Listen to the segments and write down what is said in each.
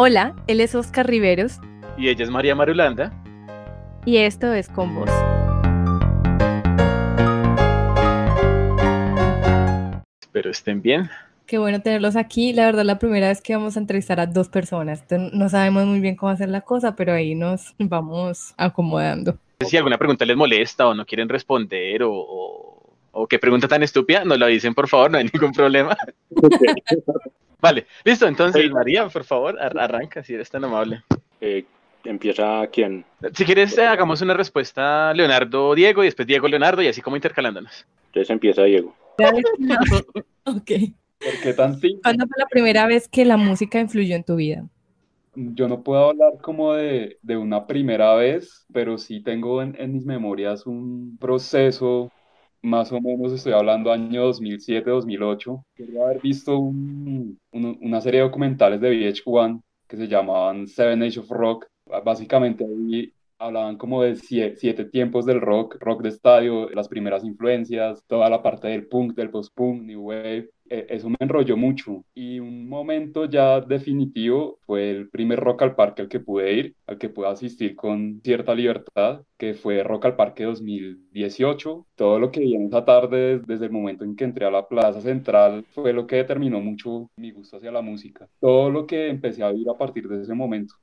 Hola, él es Oscar Riveros. Y ella es María Marulanda. Y esto es Con Vos. Espero estén bien. Qué bueno tenerlos aquí. La verdad, la primera vez que vamos a entrevistar a dos personas. No sabemos muy bien cómo hacer la cosa, pero ahí nos vamos acomodando. Si alguna pregunta les molesta o no quieren responder o, o, qué pregunta tan estúpida, nos la dicen por favor, no hay ningún problema. vale, listo. Entonces, María, por favor, arranca si eres tan amable. Eh, ¿Empieza quién? Si quieres, eh, hagamos una respuesta Leonardo Diego y después Diego Leonardo y así como intercalándonos. Entonces empieza Diego. ok. ¿Por qué tan simple? ¿Cuándo fue la primera vez que la música influyó en tu vida? Yo no puedo hablar como de, de una primera vez, pero sí tengo en, en, mis memorias un proceso, más o menos estoy hablando año 2007, 2008. Quiero haber visto un, un, una serie de documentales de VH1 que se llamaban Seven Age of Rock. Básicamente ahí hablaban como de siete, tiempos del rock, rock de estadio, las primeras influencias, toda la parte del punk, del post-punk, new wave. E, eso me enrolló mucho. Y un momento ya definitivo fue el primer Rock al Parque al que pude ir, al que pude asistir con cierta libertad, que fue Rock al Parque 2018. Todo lo que vi en esa tarde, desde el momento en que entré a la Plaza Central, fue lo que determinó mucho mi gusto hacia la música. Todo lo que empecé a vivir a partir de ese momento.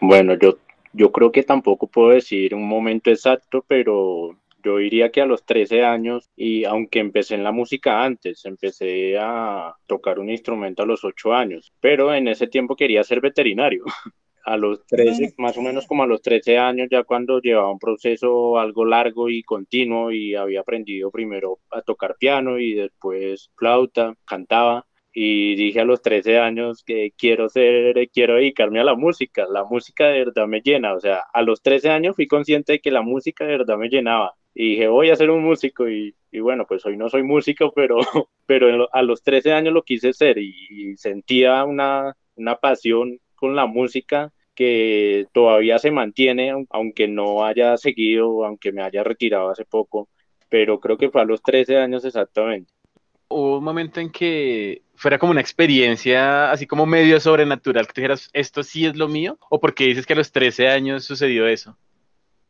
Bueno, yo yo creo que tampoco puedo decir un momento exacto, pero yo diría que a los 13 años, y aunque empecé en la música antes, empecé a tocar un instrumento a los 8 años, pero en ese tiempo quería ser veterinario. A los 13, más o menos como a los 13 años, ya cuando llevaba un proceso algo largo y continuo y había aprendido primero a tocar piano y después flauta, cantaba, y dije a los 13 años que quiero ser, quiero dedicarme a la música, la música de verdad me llena, o sea, a los 13 años fui consciente de que la música de verdad me llenaba y dije voy a ser un músico y, y bueno, pues hoy no soy músico, pero, pero a los 13 años lo quise ser y, sentía una, una pasión con la música que todavía se mantiene, aunque no haya seguido, aunque me haya retirado hace poco, pero creo que fue a los 13 años exactamente hubo un momento en que fuera como una experiencia así como medio sobrenatural, que te dijeras, esto sí es lo mío, o porque dices que a los 13 años sucedió eso?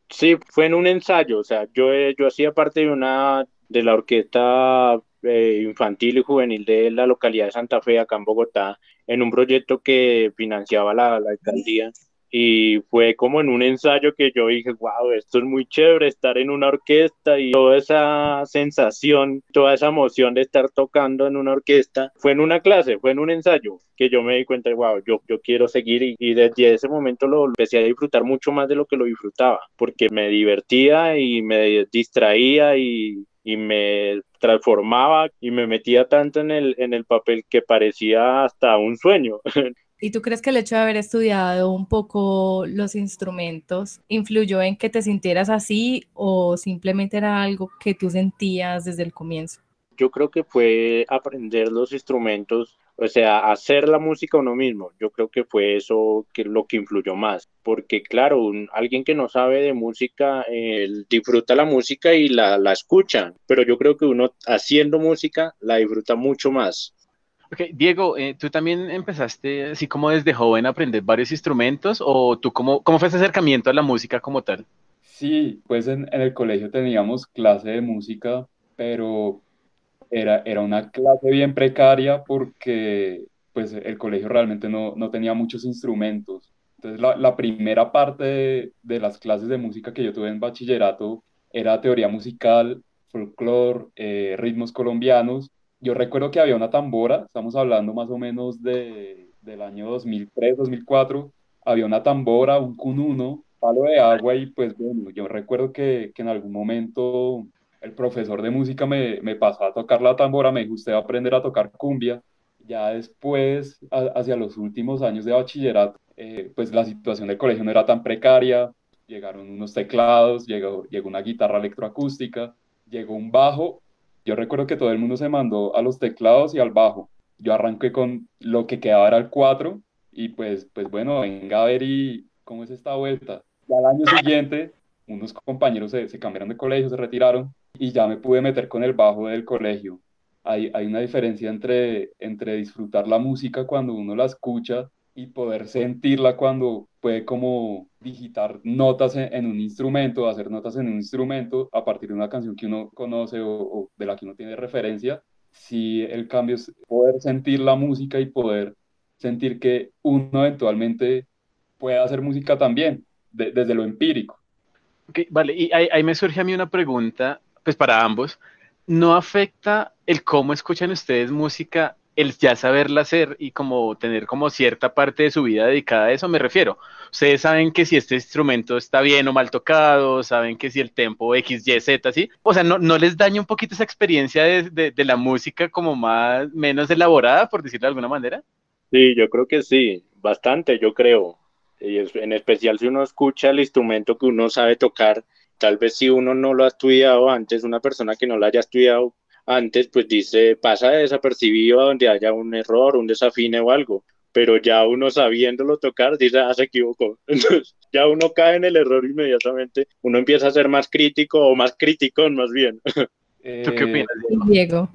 Sí, fue en un ensayo, o sea, yo, eh, yo hacía parte de una, de la orquesta eh, infantil y juvenil de la localidad de Santa Fe, acá en Bogotá, en un proyecto que financiaba la, la alcaldía y fue como en un ensayo que yo dije, wow, esto es muy chévere estar en una orquesta y toda esa sensación, toda esa emoción de estar tocando en una orquesta, fue en una clase, fue en un ensayo que yo me di cuenta, wow, yo, yo quiero seguir y, y desde ese momento lo empecé a disfrutar mucho más de lo que lo disfrutaba, porque me divertía y me distraía y, y me transformaba y me metía tanto en el, en el papel que parecía hasta un sueño. ¿Y tú crees que el hecho de haber estudiado un poco los instrumentos influyó en que te sintieras así o simplemente era algo que tú sentías desde el comienzo? Yo creo que fue aprender los instrumentos, o sea, hacer la música uno mismo. Yo creo que fue eso que lo que influyó más, porque claro, alguien que no sabe de música, disfruta la música y la, la escucha, pero yo creo que uno haciendo música la disfruta mucho más. Diego, eh, ¿tú también empezaste así como desde joven a aprender varios instrumentos o tú cómo, cómo fue ese acercamiento a la música como tal? Sí, pues en, el colegio teníamos clase de música, pero era, era una clase bien precaria porque pues el colegio realmente no, no tenía muchos instrumentos. Entonces la, primera parte de, de, las clases de música que yo tuve en bachillerato era teoría musical, folclore, eh, ritmos colombianos yo recuerdo que había una tambora, estamos hablando más o menos de, del año 2003, 2004, había una tambora, un cununo, palo de agua y pues bueno, yo recuerdo que, que en algún momento el profesor de música me, me, pasó a tocar la tambora, me dijo, usted a aprender a tocar cumbia. Ya después, hacia los últimos años de bachillerato, eh, pues la situación del colegio no era tan precaria, llegaron unos teclados, llegó, llegó una guitarra electroacústica, llegó un bajo yo recuerdo que todo el mundo se mandó a los teclados y al bajo. Yo arranqué con lo que quedaba era el 4 y pues, pues bueno, venga a ver y cómo es esta vuelta. Y al año siguiente, unos compañeros se, se cambiaron de colegio, se retiraron y ya me pude meter con el bajo del colegio. Hay, hay una diferencia entre, entre disfrutar la música cuando uno la escucha y poder sentirla cuando puede como digitar notas en, un instrumento, hacer notas en un instrumento a partir de una canción que uno conoce o, de la que uno tiene referencia, si el cambio es poder sentir la música y poder sentir que uno eventualmente puede hacer música también, desde lo empírico. vale, y ahí, me surge a mí una pregunta, pues para ambos. ¿No afecta el cómo escuchan ustedes música el ya saberla hacer y como tener como cierta parte de su vida dedicada a eso, me refiero. Ustedes saben que si este instrumento está bien o mal tocado, saben que si el tempo X, Y, Z, ¿sí? O sea, ¿no, no les daña un poquito esa experiencia de, de, la música como más, menos elaborada, por decirlo de alguna manera? Sí, yo creo que sí, bastante, yo creo. Y en especial si uno escucha el instrumento que uno sabe tocar, tal vez si uno no lo ha estudiado antes, una persona que no lo haya estudiado antes, pues dice, pasa desapercibido donde haya un error, un desafine o algo, pero ya uno sabiéndolo tocar, dice, ah, se equivocó. Entonces, ya uno cae en el error inmediatamente, uno empieza a ser más crítico o más crítico más bien. ¿Tú qué opinas, Diego?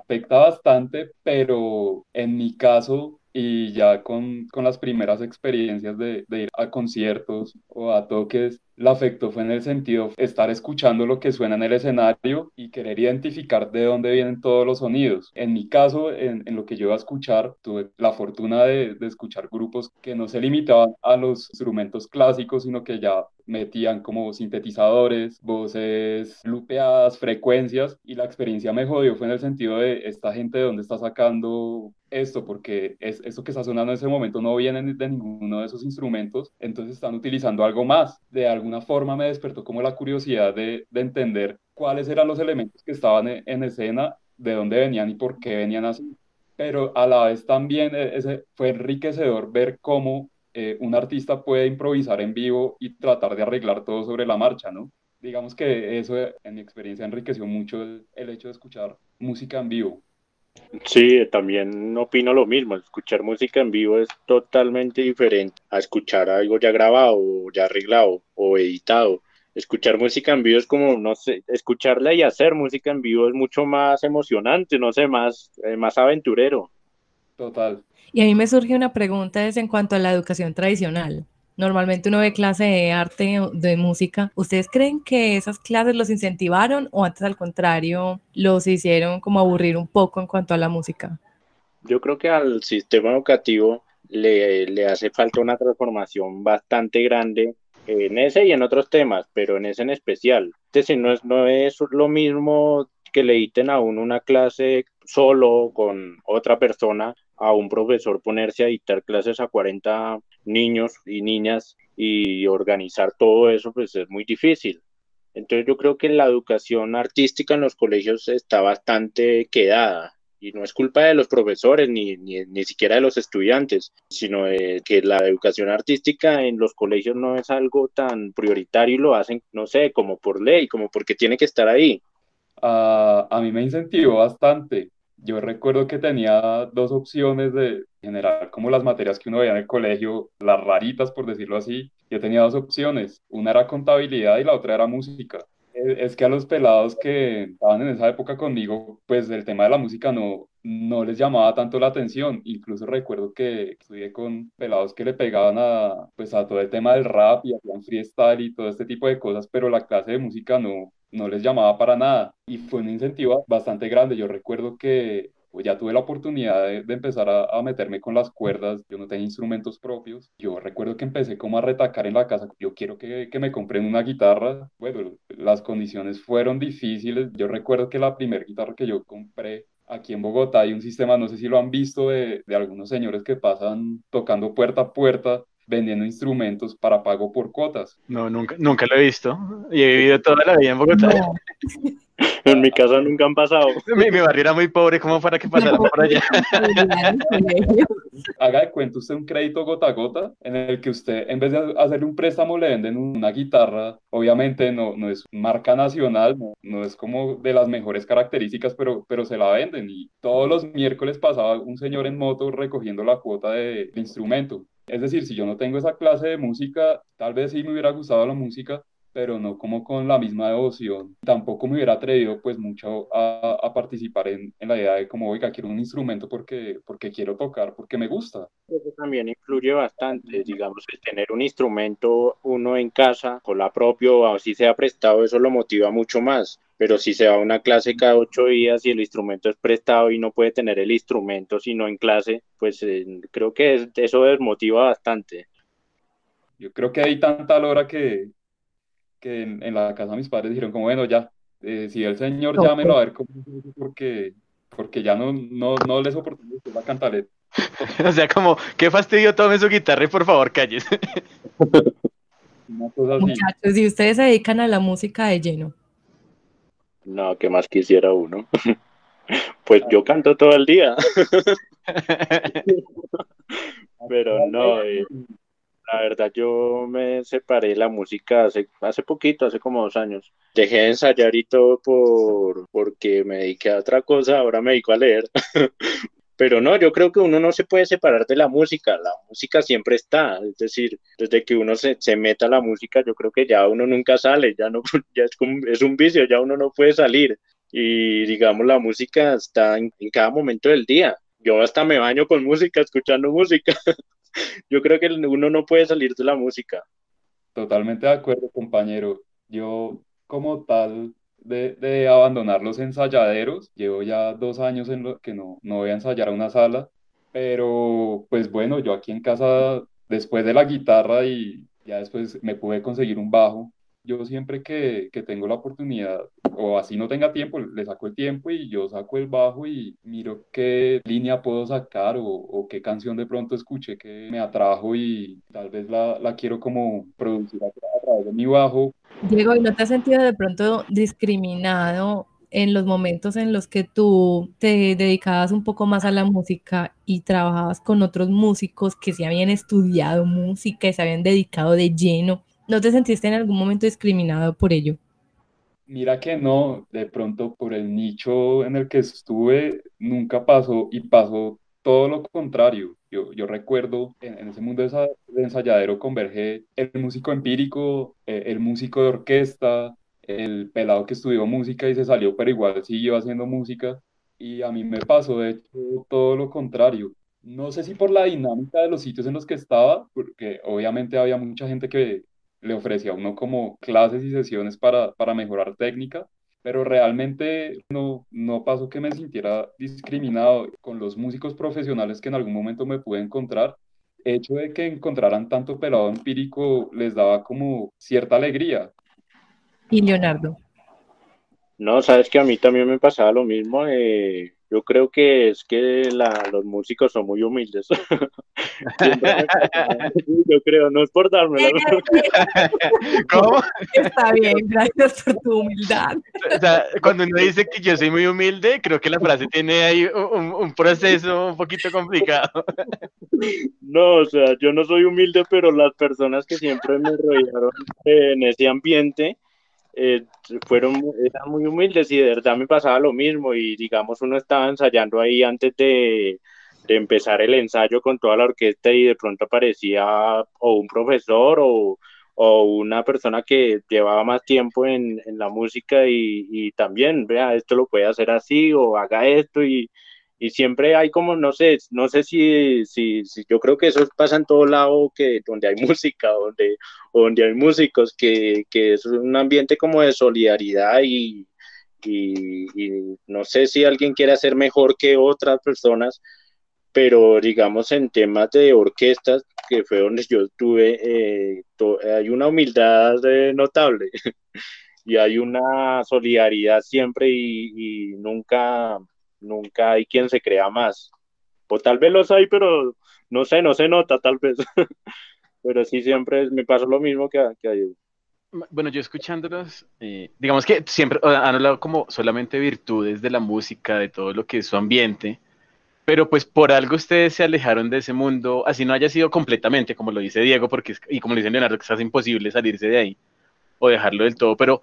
Afecta bastante, pero en mi caso, y ya con, con las primeras experiencias de, de, ir a conciertos o a toques, el afecto fue en el sentido estar escuchando lo que suena en el escenario y querer identificar de dónde vienen todos los sonidos. En mi caso, en, en lo que yo iba a escuchar, tuve la fortuna de, de, escuchar grupos que no se limitaban a los instrumentos clásicos, sino que ya metían como sintetizadores, voces lupeadas, frecuencias, y la experiencia me jodió fue en el sentido de esta gente de dónde está sacando esto, porque es, esto que está sonando en ese momento no viene de ninguno de esos instrumentos, entonces están utilizando algo más, de alguna forma me despertó como la curiosidad de, de entender cuáles eran los elementos que estaban en, en, escena, de dónde venían y por qué venían así. Pero a la vez también e, ese, fue enriquecedor ver cómo eh, un artista puede improvisar en vivo y tratar de arreglar todo sobre la marcha, ¿no? Digamos que eso en mi experiencia enriqueció mucho el, hecho de escuchar música en vivo. Sí, también opino lo mismo. Escuchar música en vivo es totalmente diferente a escuchar algo ya grabado, ya arreglado o editado. Escuchar música en vivo es como, no sé, escucharla y hacer música en vivo es mucho más emocionante, no sé, más, eh, más aventurero. Total. Y a mí me surge una pregunta es en cuanto a la educación tradicional. Normalmente uno ve clase de arte, de música. ¿Ustedes creen que esas clases los incentivaron o antes al contrario los hicieron como aburrir un poco en cuanto a la música? Yo creo que al sistema educativo le, le hace falta una transformación bastante grande en ese y en otros temas, pero en ese en especial. Entonces, no es, no es lo mismo que le editen a uno una clase solo con otra persona a un profesor ponerse a dictar clases a 40 niños y niñas y organizar todo eso pues es muy difícil. Entonces yo creo que la educación artística en los colegios está bastante quedada y no es culpa de los profesores ni, ni, ni siquiera de los estudiantes, sino que la educación artística en los colegios no es algo tan prioritario y lo hacen, no sé, como por ley, como porque tiene que estar ahí. Uh, a mí me incentivó bastante yo recuerdo que tenía dos opciones de generar como las materias que uno veía en el colegio, las raritas por decirlo así. Yo tenía dos opciones, una era contabilidad y la otra era música. Es que a los pelados que estaban en esa época conmigo, pues el tema de la música no, no les llamaba tanto la atención. Incluso recuerdo que estudié con pelados que le pegaban a, pues a todo el tema del rap y hacían freestyle y todo este tipo de cosas, pero la clase de música no, no les llamaba para nada. Y fue un incentivo bastante grande. Yo recuerdo que pues ya tuve la oportunidad de, empezar a, meterme con las cuerdas, yo no tenía instrumentos propios, yo recuerdo que empecé como a retacar en la casa, yo quiero que, que me compren una guitarra, bueno, las condiciones fueron difíciles, yo recuerdo que la primera guitarra que yo compré aquí en Bogotá hay un sistema, no sé si lo han visto, de, de algunos señores que pasan tocando puerta a puerta vendiendo instrumentos para pago por cuotas. No, nunca, nunca lo he visto. Y he vivido toda la vida en Bogotá. En mi casa nunca han pasado. Mi, mi, barrio era muy pobre, ¿cómo para que pasara por allá? Haga de cuenta usted un crédito gota a gota en el que usted, en vez de hacerle un préstamo, le venden una guitarra. Obviamente no, no es marca nacional, no, es como de las mejores características, pero, pero se la venden. Y todos los miércoles pasaba un señor en moto recogiendo la cuota de, de instrumento. Es decir, si yo no tengo esa clase de música, tal vez sí me hubiera gustado la música, pero no como con la misma devoción. Tampoco me hubiera atrevido pues mucho a, participar en, la idea de como, oiga, quiero un instrumento porque, quiero tocar, porque me gusta. Eso también influye bastante, digamos, el tener un instrumento uno en casa, con la propio, así sea prestado, eso lo motiva mucho más. Pero si se va a una clase cada ocho días y el instrumento es prestado y no puede tener el instrumento sino en clase, pues eh, creo que eso desmotiva bastante. Yo creo que hay tanta lora que, que en, la casa mis padres dijeron como, bueno, ya, eh, si el señor llámelo a ver cómo porque, porque ya no, no, no le soporto la cantaleta. o sea, como, qué fastidio, tome su guitarra y por favor calles. Muchachos, ¿y ustedes se dedican a la música de lleno? No, ¿qué más quisiera uno? pues yo canto todo el día. Pero no, eh, la verdad, yo me separé de la música hace, hace poquito, hace como dos años. Dejé de ensayar y todo por, porque me dediqué a otra cosa, ahora me dedico a leer. Pero no, yo creo que uno no se puede separar de la música, la música siempre está, es decir, desde que uno se, se meta a la música, yo creo que ya uno nunca sale, ya no, ya es, como, es un vicio, ya uno no puede salir. Y digamos, la música está en, en cada momento del día. Yo hasta me baño con música, escuchando música. yo creo que uno no puede salir de la música. Totalmente de acuerdo, compañero. Yo, como tal, de, abandonar los ensayaderos, llevo ya dos años en lo que no, no voy a ensayar a una sala, pero pues bueno, yo aquí en casa, después de la guitarra y ya después me pude conseguir un bajo, yo siempre que, que, tengo la oportunidad, o así no tenga tiempo, le saco el tiempo y yo saco el bajo y miro qué línea puedo sacar o, o qué canción de pronto escuché que me atrajo y tal vez la, la quiero como producir a, a, través de mi bajo. Diego, ¿y no te has sentido de pronto discriminado en los momentos en los que tú te dedicabas un poco más a la música y trabajabas con otros músicos que se habían estudiado música y se habían dedicado de lleno? ¿No te sentiste en algún momento discriminado por ello? Mira que no, de pronto por el nicho en el que estuve nunca pasó y pasó todo lo contrario. Yo, yo recuerdo en, ese mundo de, ensayadero converge el músico empírico, eh, el músico de orquesta, el pelado que estudió música y se salió, pero igual siguió haciendo música. Y a mí me pasó, de hecho, todo lo contrario. No sé si por la dinámica de los sitios en los que estaba, porque obviamente había mucha gente que, le ofrecía a uno como clases y sesiones para, para mejorar técnica, pero realmente no, no pasó que me sintiera discriminado con los músicos profesionales que en algún momento me pude encontrar. El hecho de que encontraran tanto pelado empírico les daba como cierta alegría. ¿Y Leonardo? No, sabes que a mí también me pasaba lo mismo. Eh, yo creo que es que la, los músicos son muy humildes. yo creo, no es por dármela. ¿Cómo? Está bien, gracias por tu humildad. O sea, cuando uno dice que yo soy muy humilde, creo que la frase tiene ahí un, un proceso un poquito complicado. No, o sea, yo no soy humilde, pero las personas que siempre me rodearon en ese ambiente, eh, fueron eran muy humildes y de verdad me pasaba lo mismo y digamos uno estaba ensayando ahí antes de, de, empezar el ensayo con toda la orquesta y de pronto aparecía o un profesor o, o una persona que llevaba más tiempo en, en la música y, y, también vea esto lo puede hacer así o haga esto y, y siempre hay como, no sé, no sé si, si, si, yo creo que eso pasa en todo lado, que donde hay música, donde, donde hay músicos, que, que es un ambiente como de solidaridad y, y, y, no sé si alguien quiere hacer mejor que otras personas, pero digamos en temas de orquestas, que fue donde yo estuve, eh, hay una humildad eh, notable y hay una solidaridad siempre y, y nunca nunca hay quien se crea más. O tal vez los hay, pero no sé, no se nota tal vez. pero sí siempre me pasa lo mismo que a, a Bueno, yo escuchándolos, eh, digamos que siempre han hablado como solamente virtudes de la música, de todo lo que es su ambiente, pero pues por algo ustedes se alejaron de ese mundo, así no haya sido completamente, como lo dice Diego, porque y como dice Leonardo, que es imposible salirse de ahí o dejarlo del todo, pero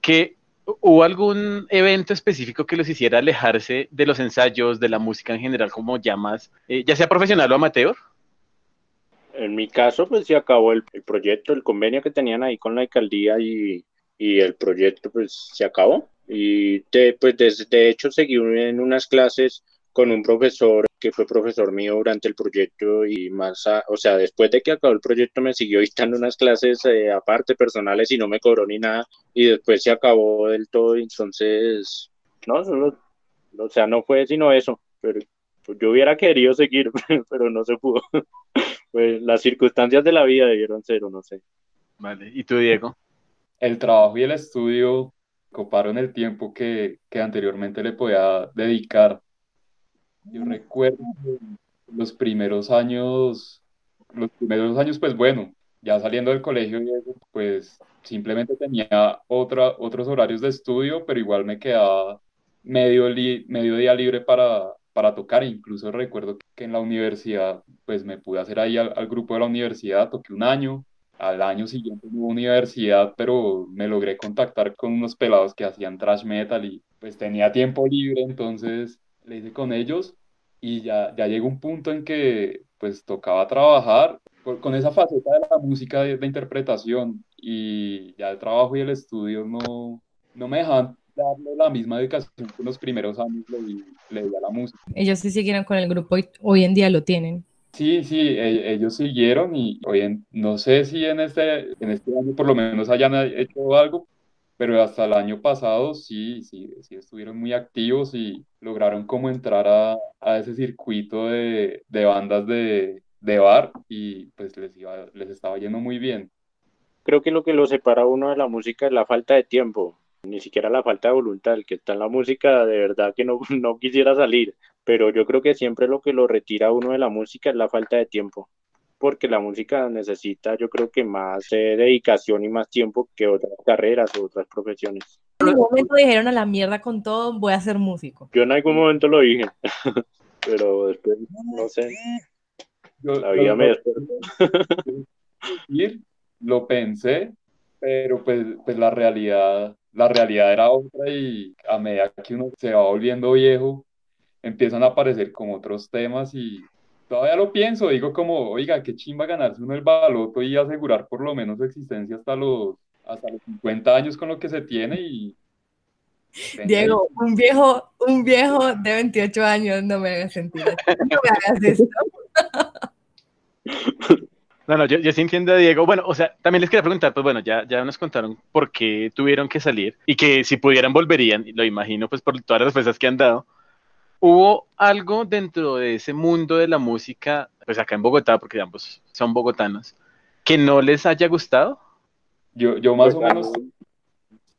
¿qué, ¿Hubo algún evento específico que los hiciera alejarse de los ensayos, de la música en general, como llamas, eh, ya sea profesional o amateur? En mi caso, pues se acabó el, proyecto, el convenio que tenían ahí con la alcaldía y, y el proyecto pues se acabó. Y de, pues de, hecho seguí en unas clases con un profesor que fue profesor mío durante el proyecto y más, o sea, después de que acabó el proyecto me siguió dictando unas clases eh, aparte personales y no me cobró ni nada y después se acabó del todo, entonces, no, solo, o sea, no fue sino eso, pero pues, yo hubiera querido seguir, pero no se pudo. pues las circunstancias de la vida debieron ser, o no sé. Vale, ¿y tú, Diego? El trabajo y el estudio coparon el tiempo que, que anteriormente le podía dedicar yo recuerdo los primeros años, los primeros años, pues bueno, ya saliendo del colegio, pues simplemente tenía otra, otros horarios de estudio, pero igual me quedaba medio, medio día libre para, para tocar. Incluso recuerdo que en la universidad, pues me pude hacer ahí al, al grupo de la universidad, toqué un año. Al año siguiente hubo universidad, pero me logré contactar con unos pelados que hacían trash metal y pues tenía tiempo libre, entonces le hice con ellos y ya, ya llegó un punto en que pues tocaba trabajar con, esa faceta de la música de, interpretación y ya el trabajo y el estudio no, no me dejaban darle la misma dedicación que en los primeros años le di, le di a la música. Ellos sí siguieron con el grupo y hoy en día lo tienen. Sí, sí, e, ellos siguieron y hoy en, no sé si en este, en este año por lo menos hayan hecho algo, pero hasta el año pasado sí, sí, sí estuvieron muy activos y lograron como entrar a, a ese circuito de, de bandas de, de, bar y pues les, iba, les estaba yendo muy bien. Creo que lo que lo separa a uno de la música es la falta de tiempo, ni siquiera la falta de voluntad, el que está en la música de verdad que no, no quisiera salir, pero yo creo que siempre lo que lo retira a uno de la música es la falta de tiempo porque la música necesita, yo creo que más eh, dedicación y más tiempo que otras carreras o otras profesiones. En algún momento dijeron a la mierda con todo, voy a ser músico. Yo en algún momento lo dije, pero después, no sé, la vida me Lo pensé, pero pues, pues la realidad, la realidad era otra y a medida que uno se va volviendo viejo, empiezan a aparecer como otros temas y todavía lo pienso, digo como, oiga, qué chimba ganarse uno el baloto y asegurar por lo menos su existencia hasta los, hasta los 50 años con lo que se tiene y... Diego, un viejo, un viejo de 28 años no me haga sentir. No me hagas esto. No, no, yo, yo, sí entiendo a Diego. Bueno, o sea, también les quería preguntar, pues bueno, ya, ya nos contaron por qué tuvieron que salir y que si pudieran volverían, lo imagino pues por todas las respuestas que han dado. ¿Hubo algo dentro de ese mundo de la música, pues acá en Bogotá, porque ambos son bogotanos, que no les haya gustado? Yo, yo más o menos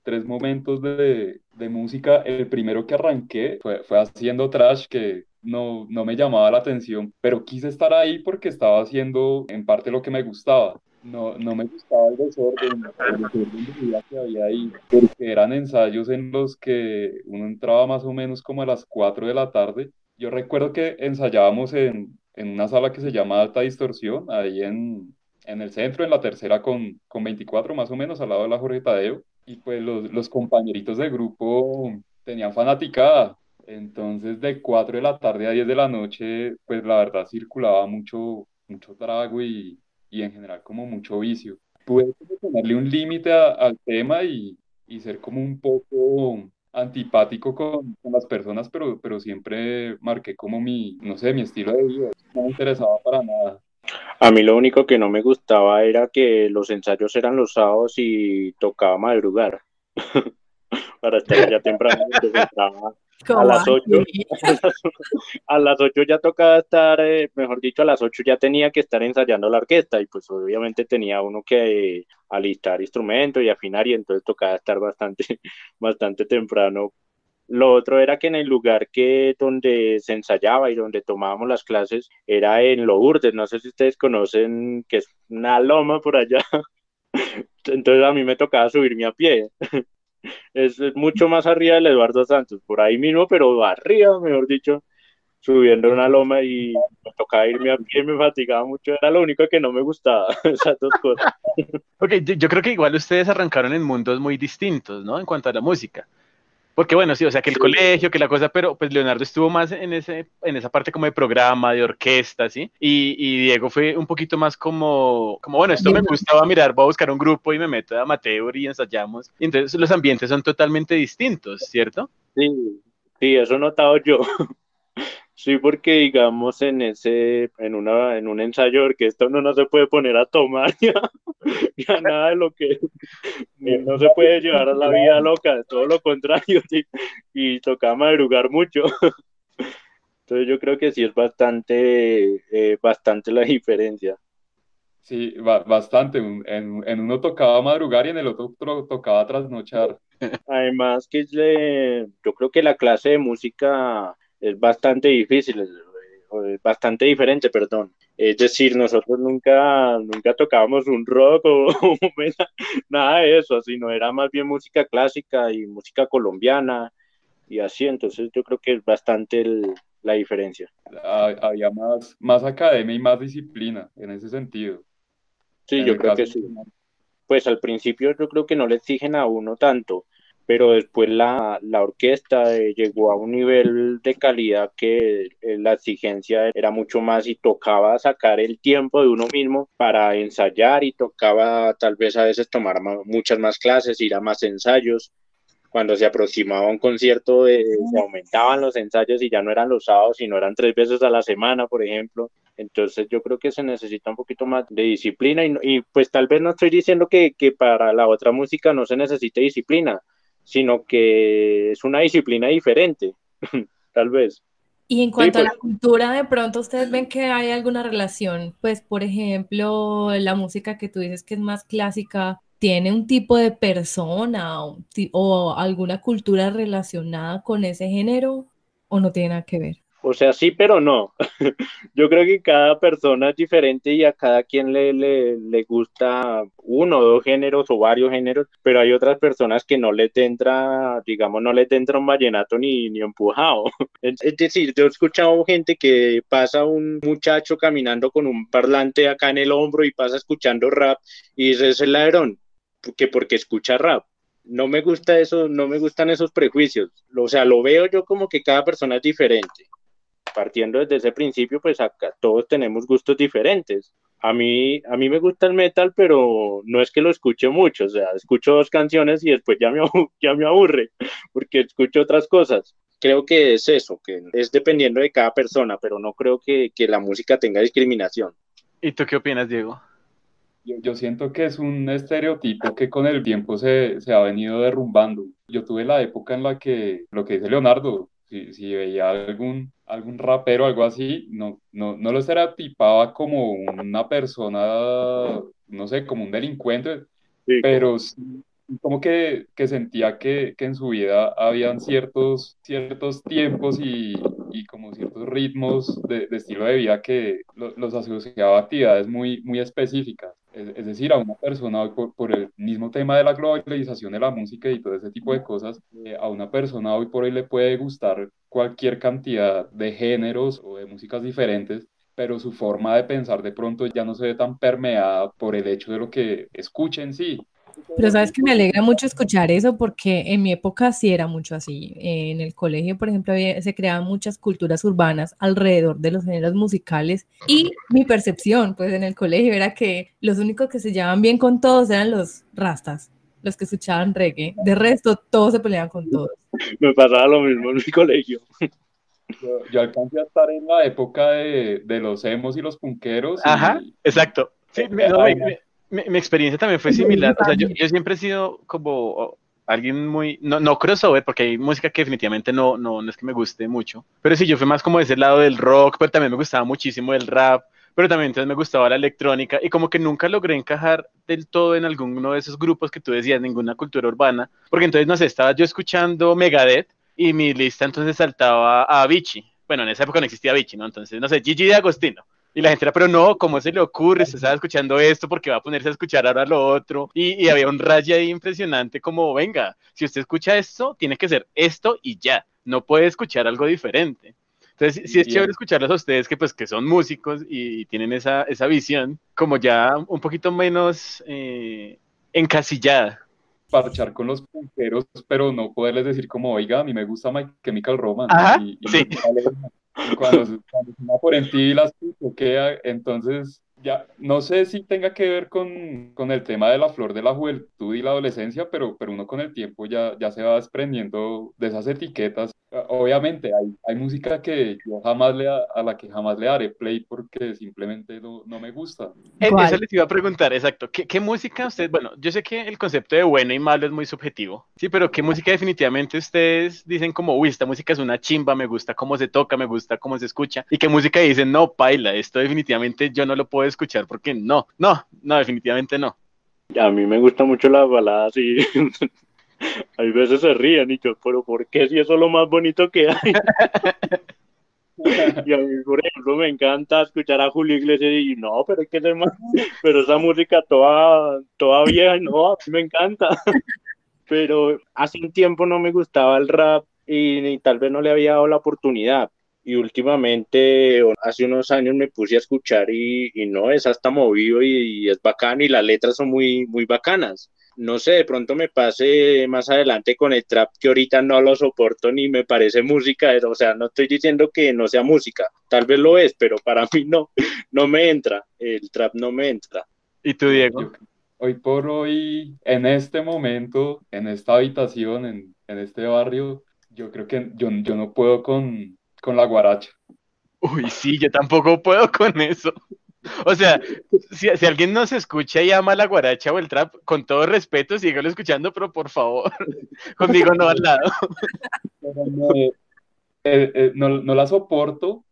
tres momentos de, de, música. El primero que arranqué fue, fue haciendo trash, que no, no me llamaba la atención, pero quise estar ahí porque estaba haciendo en parte lo que me gustaba no, no me gustaba el desorden, el desorden que había ahí, porque eran ensayos en los que uno entraba más o menos como a las 4 de la tarde. Yo recuerdo que ensayábamos en, en una sala que se llama Alta Distorsión, ahí en, en el centro, en la tercera con, con 24 más o menos, al lado de la Jorge Tadeo, y pues los, los compañeritos del grupo tenían fanaticada, entonces de 4 de la tarde a 10 de la noche, pues la verdad circulaba mucho, mucho trago y, y en general como mucho vicio. Pude ponerle un límite al tema y, y, ser como un poco antipático con, con, las personas, pero, pero siempre marqué como mi, no sé, mi estilo de vida. No me interesaba para nada. A mí lo único que no me gustaba era que los ensayos eran los sábados y tocaba madrugar. para estar ya temprano a las 8 a las 8 ya tocaba estar eh, mejor dicho a las 8 ya tenía que estar ensayando la orquesta y pues obviamente tenía uno que eh, alistar instrumentos y afinar y entonces tocaba estar bastante bastante temprano. Lo otro era que en el lugar que donde se ensayaba y donde tomábamos las clases era en Lourdes, no sé si ustedes conocen que es una loma por allá. Entonces a mí me tocaba subirme a pie es, mucho más arriba del Eduardo Santos, por ahí mismo, pero arriba, mejor dicho, subiendo una loma y me tocaba irme a pie, me fatigaba mucho, era lo único que no me gustaba, esas dos cosas. Ok, yo creo que igual ustedes arrancaron en mundos muy distintos, ¿no? En cuanto a la música. Porque bueno, sí, o sea, que el colegio, que la cosa, pero pues Leonardo estuvo más en, ese, en esa parte como de programa, de orquesta, ¿sí? Y, y Diego fue un poquito más como, como, bueno, esto me gustaba mirar, voy a buscar un grupo y me meto a amateur y ensayamos. Y entonces los ambientes son totalmente distintos, ¿cierto? Sí, sí, eso he notado yo. Sí, porque digamos en ese, en una, en un ensayo que esto no, no se puede poner a tomar ya, ya nada de lo que no se puede llevar a la vida loca, todo lo contrario, y toca madrugar mucho. Entonces yo creo que sí es bastante, eh, bastante la diferencia. Sí, bastante. En, en, uno tocaba madrugar y en el otro tocaba trasnochar. Además que yo creo que la clase de música es bastante difícil, es bastante diferente, perdón. Es decir, nosotros nunca, nunca tocábamos un rock o, nada de eso, sino era más bien música clásica y música colombiana y así, entonces yo creo que es bastante la diferencia. Había más, más academia y más disciplina en ese sentido. Sí, yo creo que sí. Pues al principio yo creo que no le exigen a uno tanto, pero después la, la orquesta eh, llegó a un nivel de calidad que eh, la exigencia era mucho más y tocaba sacar el tiempo de uno mismo para ensayar y tocaba tal vez a veces tomar muchas más clases, ir a más ensayos. Cuando se aproximaba un concierto eh, se aumentaban los ensayos y ya no eran los sábados, sino eran tres veces a la semana, por ejemplo. Entonces yo creo que se necesita un poquito más de disciplina y, y pues tal vez no estoy diciendo que, que para la otra música no se necesite disciplina, sino que es una disciplina diferente, tal vez. Y en cuanto a la pues. cultura, de pronto ustedes ven que hay alguna relación, pues por ejemplo, la música que tú dices que es más clásica, ¿tiene un tipo de persona o, o alguna cultura relacionada con ese género o no tiene nada que ver? O sea, sí, pero no. Yo creo que cada persona es diferente y a cada quien le, le, gusta uno o dos géneros o varios géneros, pero hay otras personas que no le entra, digamos, no le entra un vallenato ni, ni empujado. Es decir, yo he escuchado gente que pasa un muchacho caminando con un parlante acá en el hombro y pasa escuchando rap y dice, es el ladrón, que porque escucha rap no me gusta eso, no me gustan esos prejuicios. O sea, lo veo yo como que cada persona es diferente partiendo desde ese principio, pues acá todos tenemos gustos diferentes. A mí, a mí me gusta el metal, pero no es que lo escuche mucho, o sea, escucho dos canciones y después ya me, ya me aburre, porque escucho otras cosas. Creo que es eso, que es dependiendo de cada persona, pero no creo que, que la música tenga discriminación. ¿Y tú qué opinas, Diego? Yo, yo, siento que es un estereotipo que con el tiempo se, se, ha venido derrumbando. Yo tuve la época en la que, lo que dice Leonardo, si, si veía algún, algún rapero, algo así, no, no, no lo estereotipaba como una persona, no sé, como un delincuente, pero como que, que sentía que, que, en su vida habían ciertos, ciertos tiempos y, y como ciertos ritmos de, de, estilo de vida que los asociaba a actividades muy, muy específicas. Es, decir, a una persona, por, por, el mismo tema de la globalización de la música y todo ese tipo de cosas, eh, a una persona hoy por hoy le puede gustar cualquier cantidad de géneros o de músicas diferentes, pero su forma de pensar de pronto ya no se ve tan permeada por el hecho de lo que escucha en sí. Pero sabes que me alegra mucho escuchar eso porque en mi época sí era mucho así. En el colegio, por ejemplo, se creaban muchas culturas urbanas alrededor de los géneros musicales y mi percepción, pues en el colegio era que los únicos que se llevaban bien con todos eran los rastas, los que escuchaban reggae. De resto, todos se peleaban con todos. Me pasaba lo mismo en mi colegio. Yo, alcancé a estar en la época de, de los emos y los punqueros. Ajá, exacto. Sí, me, mi, experiencia también fue similar. O sea, yo, siempre he sido como alguien muy, no, no crossover, porque hay música que definitivamente no, no, no es que me guste mucho, pero sí, yo fui más como de ese lado del rock, pero también me gustaba muchísimo el rap, pero también entonces me gustaba la electrónica y como que nunca logré encajar del todo en alguno de esos grupos que tú decías, ninguna cultura urbana, porque entonces, no sé, estaba yo escuchando Megadeth y mi lista entonces saltaba a Avicii. Bueno, en esa época no existía Avicii, ¿no? Entonces, no sé, Gigi de Agostino. Y la gente era, pero no, ¿cómo se le ocurre? Se estaba escuchando esto porque va a ponerse a escuchar ahora lo otro. Y, había un rayo ahí impresionante como, venga, si usted escucha esto, tiene que ser esto y ya. No puede escuchar algo diferente. Entonces, sí es chévere escucharlos a ustedes que pues que son músicos y, tienen esa, esa, visión como ya un poquito menos eh, encasillada. parchar con los punqueros, pero no poderles decir como, oiga, a mí me gusta My Chemical Romance. y, sí. Cuando, se una por en ti las entonces ya, no sé si tenga que ver con, con, el tema de la flor de la juventud y la adolescencia, pero, pero uno con el tiempo ya, ya se va desprendiendo de esas etiquetas obviamente hay, hay música que yo jamás le a la que jamás le daré play porque simplemente no, no me gusta. Eh, eso les iba a preguntar, exacto. ¿Qué, ¿Qué, música ustedes, bueno, yo sé que el concepto de bueno y malo es muy subjetivo, sí, pero qué música definitivamente ustedes dicen como, uy, esta música es una chimba, me gusta cómo se toca, me gusta cómo se escucha, y qué música dicen, no, paila, esto definitivamente yo no lo puedo escuchar porque no, no, no, definitivamente no. A mí me gusta mucho las baladas y hay veces se ríen y yo, pero ¿por qué si eso es lo más bonito que hay? y a mí, por ejemplo, me encanta escuchar a Julio Iglesias y no, pero es que es más, pero esa música toda, toda vieja, no, a mí me encanta. pero hace un tiempo no me gustaba el rap y, tal vez no le había dado la oportunidad. Y últimamente, hace unos años me puse a escuchar y, y no, es hasta movido y, y, es bacano y las letras son muy, muy bacanas no sé, de pronto me pase más adelante con el trap que ahorita no lo soporto ni me parece música, o sea, no estoy diciendo que no sea música, tal vez lo es, pero para mí no, no me entra, el trap no me entra. ¿Y tú, Diego? Hoy por hoy, en este momento, en esta habitación, en, este barrio, yo creo que yo, yo no puedo con, con la guaracha. Uy, sí, yo tampoco puedo con eso. O sea, si, si, alguien nos escucha y ama la guaracha o el trap, con todo respeto, síguelo escuchando, pero por favor, conmigo no al lado. Eh, eh, no, no, la soporto,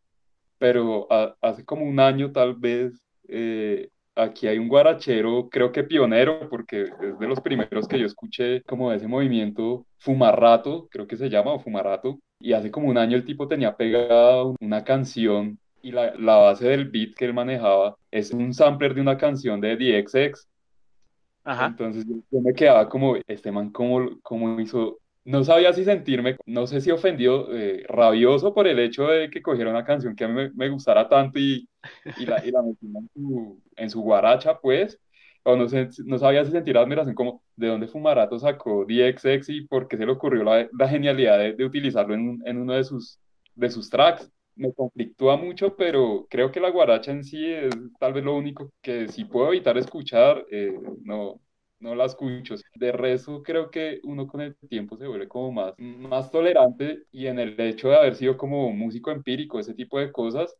pero hace como un año tal vez eh, aquí hay un guarachero, creo que pionero, porque es de los primeros que yo escuché como de ese movimiento Fumarrato, creo que se llama, o Fumarato, y hace como un año el tipo tenía pegada una canción y la, la, base del beat que él manejaba es un sampler de una canción de DXX. Ajá. Entonces yo me quedaba como, este man, ¿cómo, cómo hizo? No sabía si sentirme, no sé si ofendido, eh, rabioso por el hecho de que cogiera una canción que a mí me, me gustara tanto y, y la, y la metiera en su, en su guaracha, pues, o no, sé, no sabía si sentir admiración como de dónde Fumarato sacó DXX y por qué se le ocurrió la, la genialidad de, de utilizarlo en, en, uno de sus, de sus tracks me conflictúa mucho, pero creo que la guaracha en sí es tal vez lo único que si puedo evitar escuchar, eh, no, no la escucho. De resto, creo que uno con el tiempo se vuelve como más, más tolerante y en el hecho de haber sido como músico empírico, ese tipo de cosas,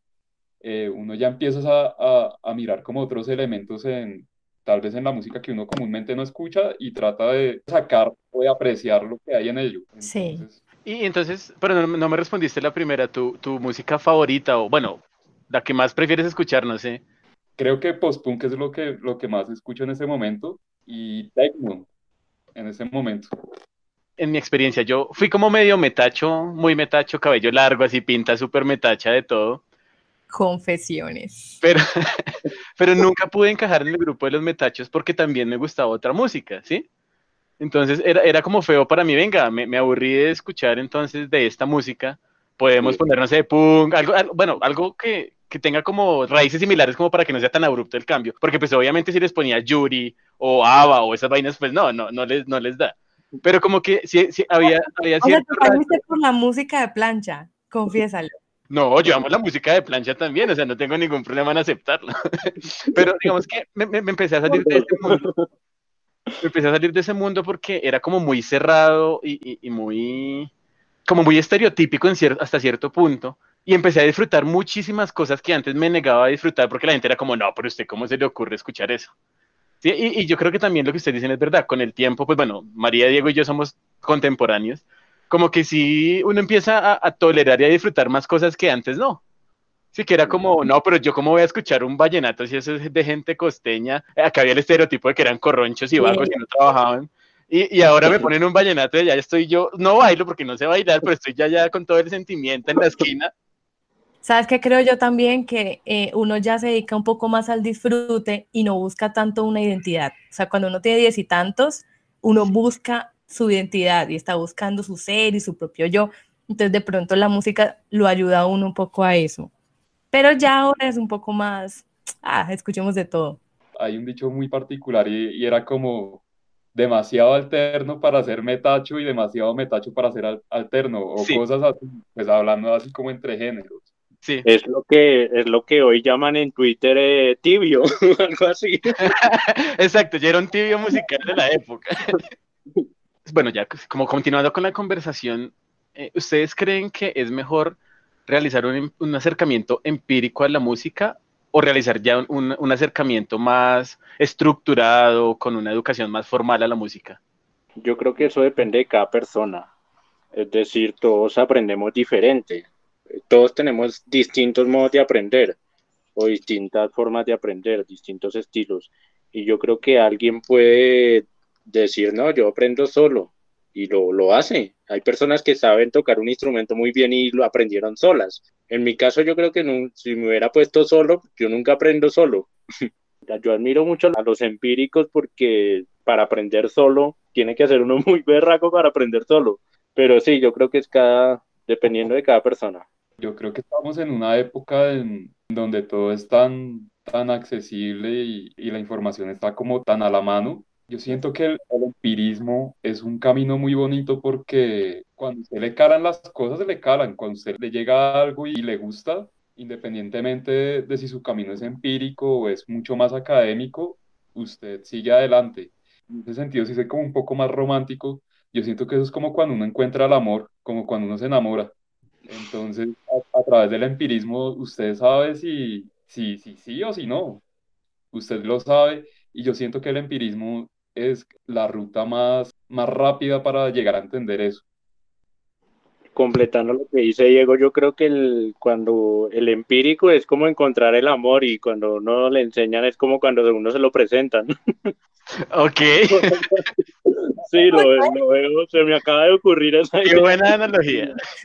eh, uno ya empieza a, a, mirar como otros elementos en tal vez en la música que uno comúnmente no escucha y trata de sacar o de apreciar lo que hay en ello. sí. Y entonces, pero no, me respondiste la primera, tu, tu música favorita o bueno, la que más prefieres escuchar, no sé. Creo que post-punk es lo que, lo que más escucho en este momento y techno en este momento. En mi experiencia, yo fui como medio metacho, muy metacho, cabello largo, así pinta súper metacha de todo. Confesiones. Pero, pero nunca pude encajar en el grupo de los metachos porque también me gustaba otra música, ¿sí? Entonces era, era como feo para mí, venga, me, me, aburrí de escuchar entonces de esta música, podemos ponernos de punk, algo, bueno, algo que, que, tenga como raíces similares como para que no sea tan abrupto el cambio, porque pues obviamente si les ponía Yuri o Ava o esas vainas, pues no, no, no les, no les da. Pero como que sí, sí había, había o cierto... Sea, por la música de plancha, confiésalo. No, yo amo la música de plancha también, o sea, no tengo ningún problema en aceptarlo. Pero digamos que me, me, me empecé a salir de este mundo empecé a salir de ese mundo porque era como muy cerrado y, y, muy, como muy estereotípico en hasta cierto punto. Y empecé a disfrutar muchísimas cosas que antes me negaba a disfrutar porque la gente era como, no, pero usted, ¿cómo se le ocurre escuchar eso? ¿Sí? Y, y, yo creo que también lo que ustedes dicen es verdad. Con el tiempo, pues bueno, María, Diego y yo somos contemporáneos. Como que sí, uno empieza a, a tolerar y a disfrutar más cosas que antes no. Sí, que era como, no, pero yo cómo voy a escuchar un vallenato si eso es de gente costeña. Acá había el estereotipo de que eran corronchos y vagos y no trabajaban. Y, y, ahora me ponen un vallenato y ya estoy yo, no bailo porque no sé bailar, pero estoy ya, ya con todo el sentimiento en la esquina. ¿Sabes qué creo yo también? Que eh, uno ya se dedica un poco más al disfrute y no busca tanto una identidad. O sea, cuando uno tiene diez y tantos, uno busca su identidad y está buscando su ser y su propio yo. Entonces, de pronto la música lo ayuda a uno un poco a eso. Pero ya ahora es un poco más, ah, escuchemos de todo. Hay un dicho muy particular y, era como, demasiado alterno para ser metacho y demasiado metacho para ser alterno, o cosas así, pues hablando así como entre géneros. Sí. Es lo que es lo que hoy llaman en Twitter eh, tibio, algo así. Exacto, ya era un tibio musical de la época. bueno, ya como continuando con la conversación, eh, ¿ustedes creen que es mejor realizar un, un, acercamiento empírico a la música o realizar ya un, un, acercamiento más estructurado, con una educación más formal a la música? Yo creo que eso depende de cada persona. Es decir, todos aprendemos diferente. Todos tenemos distintos modos de aprender o distintas formas de aprender, distintos estilos. Y yo creo que alguien puede decir, no, yo aprendo solo y lo, lo hace. Hay personas que saben tocar un instrumento muy bien y lo aprendieron solas. En mi caso, yo creo que si me hubiera puesto solo, yo nunca aprendo solo. yo admiro mucho a los empíricos porque para aprender solo tiene que ser uno muy berraco para aprender solo. Pero sí, yo creo que es cada, dependiendo de cada persona. Yo creo que estamos en una época en donde todo es tan, tan accesible y, la información está como tan a la mano yo siento que el, empirismo es un camino muy bonito porque cuando usted le calan las cosas, se le calan. Cuando usted le llega algo y le gusta, independientemente de, si su camino es empírico o es mucho más académico, usted sigue adelante. En ese sentido, si soy como un poco más romántico, yo siento que eso es como cuando uno encuentra el amor, como cuando uno se enamora. Entonces, a, través del empirismo, usted sabe si, si, si sí o si no. Usted lo sabe y yo siento que el empirismo es la ruta más, más rápida para llegar a entender eso. Completando lo que dice Diego, yo creo que el, cuando el empírico es como encontrar el amor y cuando uno le enseñan es como cuando uno se lo presentan. Ok. sí, lo, veo, se me acaba de ocurrir esa Qué buena analogía.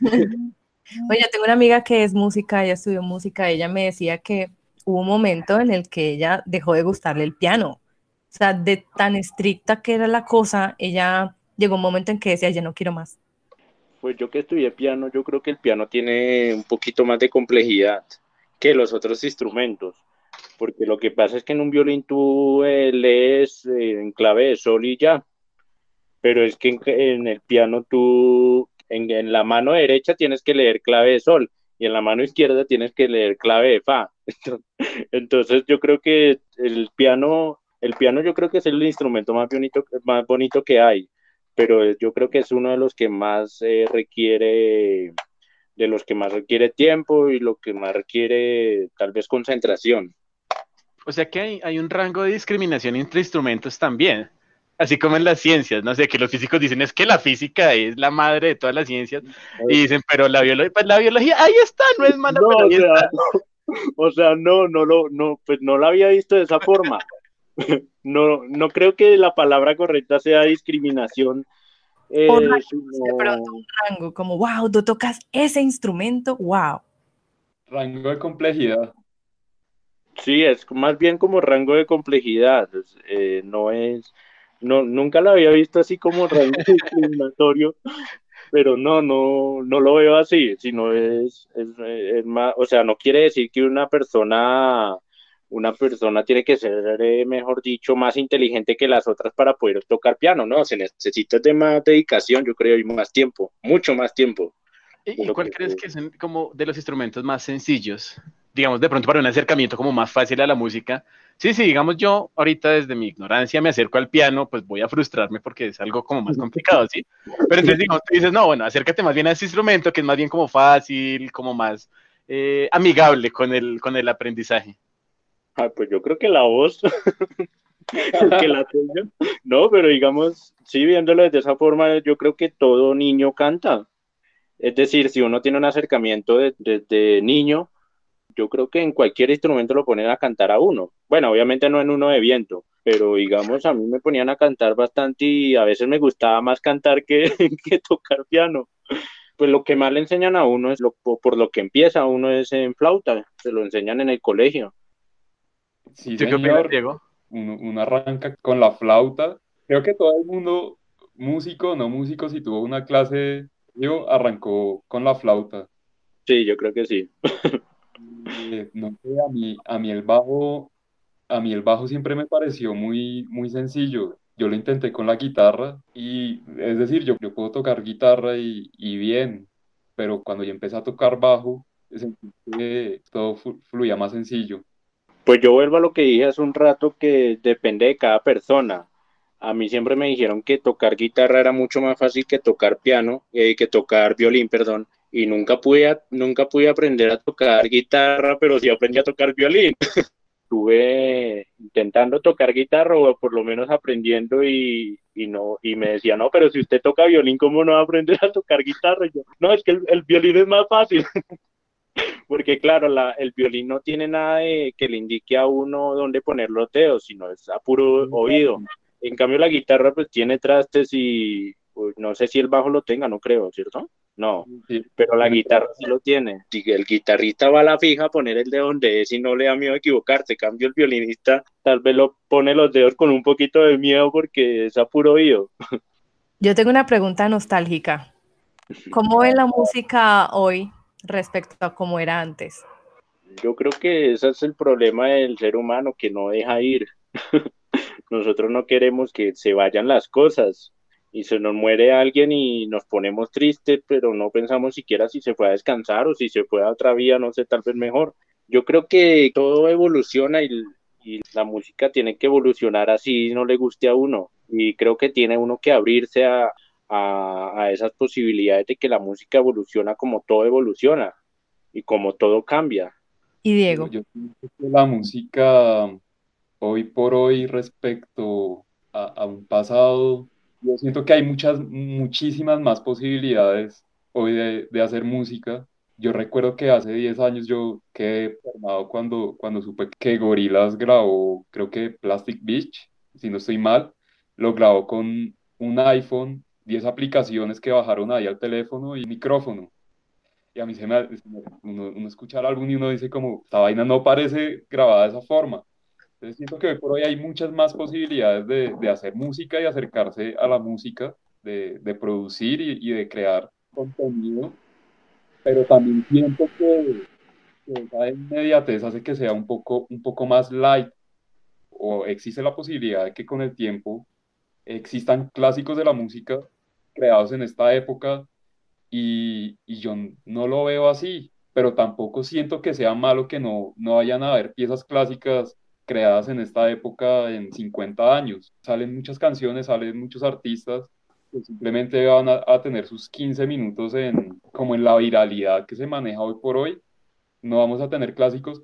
Oye, tengo una amiga que es música, ella estudió música, ella me decía que hubo un momento en el que ella dejó de gustarle el piano o sea, de tan estricta que era la cosa, ella llegó un momento en que decía, ya no quiero más. Pues yo que estudié piano, yo creo que el piano tiene un poquito más de complejidad que los otros instrumentos, porque lo que pasa es que en un violín tú eh, lees eh, en clave de sol y ya, pero es que en, el piano tú, en, en, la mano derecha tienes que leer clave de sol y en la mano izquierda tienes que leer clave de fa. Entonces yo creo que el piano el piano yo creo que es el instrumento más bonito, más bonito que hay, pero yo creo que es uno de los que más eh, requiere, de los que más requiere tiempo y lo que más requiere tal vez concentración. O sea que hay, hay un rango de discriminación entre instrumentos también así como en las ciencias, no sé, que los físicos dicen es que la física es la madre de todas las ciencias, y dicen, pero la biología, pues la biología, ahí está, no es mala, pero o, sea, o sea, no, no lo, no, pues no la había visto de esa forma. no, no creo que la palabra correcta sea discriminación. Eh, un rango, como, wow, tú tocas ese instrumento, wow. Rango de complejidad. Sí, es más bien como rango de complejidad, eh, no es, no, nunca lo había visto así como rango discriminatorio, pero no, no, no lo veo así, sino es, es, más, o sea, no quiere decir que una persona una persona tiene que ser, eh, mejor dicho, más inteligente que las otras para poder tocar piano, ¿no? Se necesita de más dedicación, yo creo, y más tiempo, mucho más tiempo. ¿Y, cuál crees que son como de los instrumentos más sencillos? Digamos, de pronto para un acercamiento como más fácil a la música. Sí, sí, digamos yo ahorita desde mi ignorancia me acerco al piano, pues voy a frustrarme porque es algo como más complicado, ¿sí? Pero entonces tú dices, no, bueno, acércate más bien a ese instrumento que es más bien como fácil, como más eh, amigable con el, con el aprendizaje. Ah, pues yo creo que la voz, que la tenga. No, pero digamos, sí, viéndolo de esa forma, yo creo que todo niño canta. Es decir, si uno tiene un acercamiento desde niño, yo creo que en cualquier instrumento lo ponen a cantar a uno. Bueno, obviamente no en uno de viento, pero digamos, a mí me ponían a cantar bastante y a veces me gustaba más cantar que, que tocar piano. Pues lo que más le enseñan a uno es lo, por lo que empieza uno es en flauta, se lo enseñan en el colegio. Sí, señor. Diego? Uno, arranca con la flauta. Creo que todo el mundo, músico, no músico, si tuvo una clase, yo arrancó con la flauta. Sí, yo creo que sí. Eh, a mí, el bajo, a mí el bajo siempre me pareció muy, muy sencillo. yo lo intenté con la guitarra y es decir, yo, yo puedo tocar guitarra y, y bien, pero cuando yo empecé a tocar bajo, que todo fluía más sencillo. Pues yo vuelvo a lo que dije hace un rato, que depende de cada persona. A mí siempre me dijeron que tocar guitarra era mucho más fácil que tocar piano, eh, que tocar violín, perdón. Y nunca pude, nunca pude aprender a tocar guitarra, pero sí aprendí a tocar violín. Estuve intentando tocar guitarra o por lo menos aprendiendo y, y, no y me decía, no, pero si usted toca violín, ¿cómo no va a aprender a tocar guitarra? Y yo, no, es que el, violín es más fácil. porque claro, la, el violín no tiene nada de, que le indique a uno dónde poner los dedos, sino es a puro oído. En cambio, la guitarra pues tiene trastes y pues, no sé si el bajo lo tenga, no creo, ¿cierto? No, pero la guitarra sí lo tiene. Si el guitarrista va a la fija a poner el dedo donde es y no le da miedo equivocarse. Cambio el violinista tal vez lo pone los dedos con un poquito de miedo porque es a puro oído. Yo tengo una pregunta nostálgica. ¿Cómo ve la música hoy respecto a cómo era antes? Yo creo que ese es el problema del ser humano que no deja ir. Nosotros no queremos que se vayan las cosas y se nos muere alguien y nos ponemos tristes, pero no pensamos siquiera si se fue a descansar o si se fue a otra vía, no sé, tal vez mejor. Yo creo que todo evoluciona y, y la música tiene que evolucionar así no le guste a uno y creo que tiene uno que abrirse a, a, esas posibilidades de que la música evoluciona como todo evoluciona y como todo cambia. Y Diego. Yo, la música hoy por hoy respecto a, un pasado, yo siento que hay muchas, muchísimas más posibilidades hoy de, de hacer música. Yo recuerdo que hace 10 años yo quedé formado cuando, cuando supe que Gorillaz grabó, creo que Plastic Beach, si no estoy mal, lo grabó con un iPhone 10 aplicaciones que bajaron ahí al teléfono y micrófono. Y a mí se me, uno, uno escucha el álbum y uno dice como, esta vaina no parece grabada de esa forma. Entonces siento que hoy por hoy hay muchas más posibilidades de, de hacer música y acercarse a la música, de, de producir y, y, de crear contenido, pero también siento que, que esa inmediatez hace que sea un poco, un poco más light o existe la posibilidad de que con el tiempo existan clásicos de la música creados en esta época y, y, yo no lo veo así, pero tampoco siento que sea malo que no, no vayan a haber piezas clásicas creadas en esta época en 50 años. Salen muchas canciones, salen muchos artistas que simplemente van a, tener sus 15 minutos en, como en la viralidad que se maneja hoy por hoy. No vamos a tener clásicos,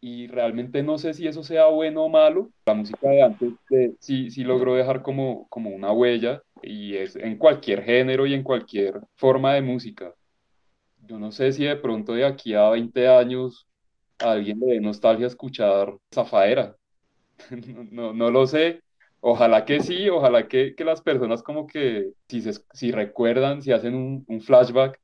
y realmente no sé si eso sea bueno o malo. La música de antes sí, sí logró dejar como, como una huella y es en cualquier género y en cualquier forma de música. Yo no sé si de pronto de aquí a 20 años a alguien le dé nostalgia escuchar Zafaera. no, no, lo sé. Ojalá que sí, ojalá que, que las personas como que si, se, si recuerdan, si hacen un, un flashback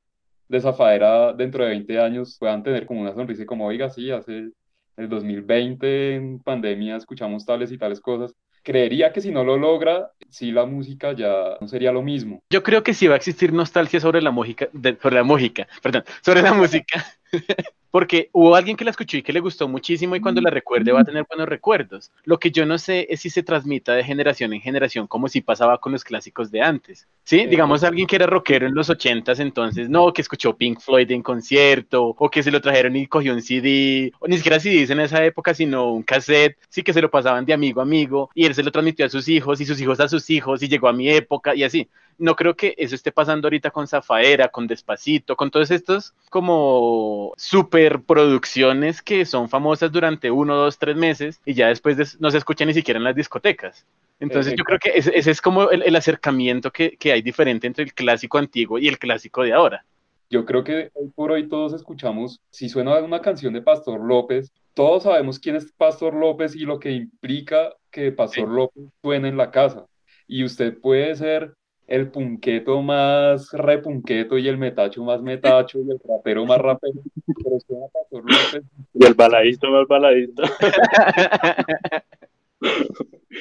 de Zafaera dentro de 20 años puedan tener como una sonrisa y como, oiga, sí, hace el 2020 en pandemia escuchamos tales y tales cosas. Creería que si no lo logra, sí la música ya no sería lo mismo. Yo creo que sí va a existir nostalgia sobre la música, sobre la música, perdón, sobre la música. Porque hubo alguien que la escuchó y que le gustó muchísimo y cuando la recuerde va a tener buenos recuerdos. Lo que yo no sé es si se transmita de generación en generación como si pasaba con los clásicos de antes. ¿Sí? Digamos alguien que era rockero en los ochentas, entonces, no, que escuchó Pink Floyd en concierto, o que se lo trajeron y cogió un CD, o ni siquiera CDs en esa época, sino un cassette, sí que se lo pasaban de amigo a amigo, y él se lo transmitió a sus hijos, y sus hijos a sus hijos, y llegó a mi época, y así no creo que eso esté pasando ahorita con Zafaera, con Despacito, con todos estos como superproducciones que son famosas durante uno, dos, tres meses y ya después no se escuchan ni siquiera en las discotecas. Entonces yo creo que ese, es como el, acercamiento que, hay diferente entre el clásico antiguo y el clásico de ahora. Yo creo que hoy por hoy todos escuchamos, si suena una canción de Pastor López, todos sabemos quién es Pastor López y lo que implica que Pastor López suene en la casa. Y usted puede ser el punqueto más repunqueto y el metacho más metacho y el rapero más rapero. Y el baladista más baladista.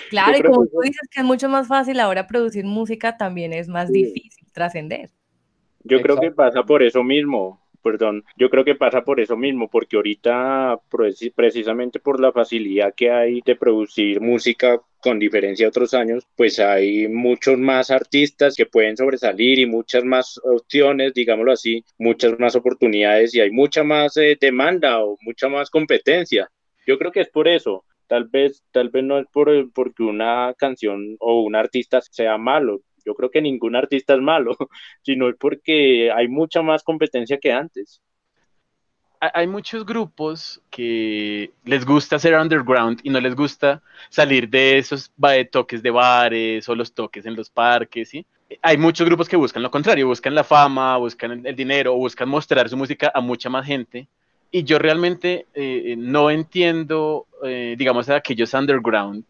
Claro, y como tú dices que es mucho más fácil ahora producir música, también es más difícil trascender. Yo creo que pasa por eso mismo, perdón, yo creo que pasa por eso mismo, porque ahorita precisamente por la facilidad que hay de producir música con diferencia de otros años, pues hay muchos más artistas que pueden sobresalir y muchas más opciones, digámoslo así, muchas más oportunidades y hay mucha más eh, demanda o mucha más competencia. Yo creo que es por eso. Tal vez, tal vez no es por, porque una canción o un artista sea malo. Yo creo que ningún artista es malo, sino es porque hay mucha más competencia que antes hay muchos grupos que les gusta ser underground y no les gusta salir de esos toques de bares o los toques en los parques, ¿sí? Hay muchos grupos que buscan lo contrario, buscan la fama, buscan el dinero, buscan mostrar su música a mucha más gente. Y yo realmente eh, no entiendo, eh, digamos, a aquellos underground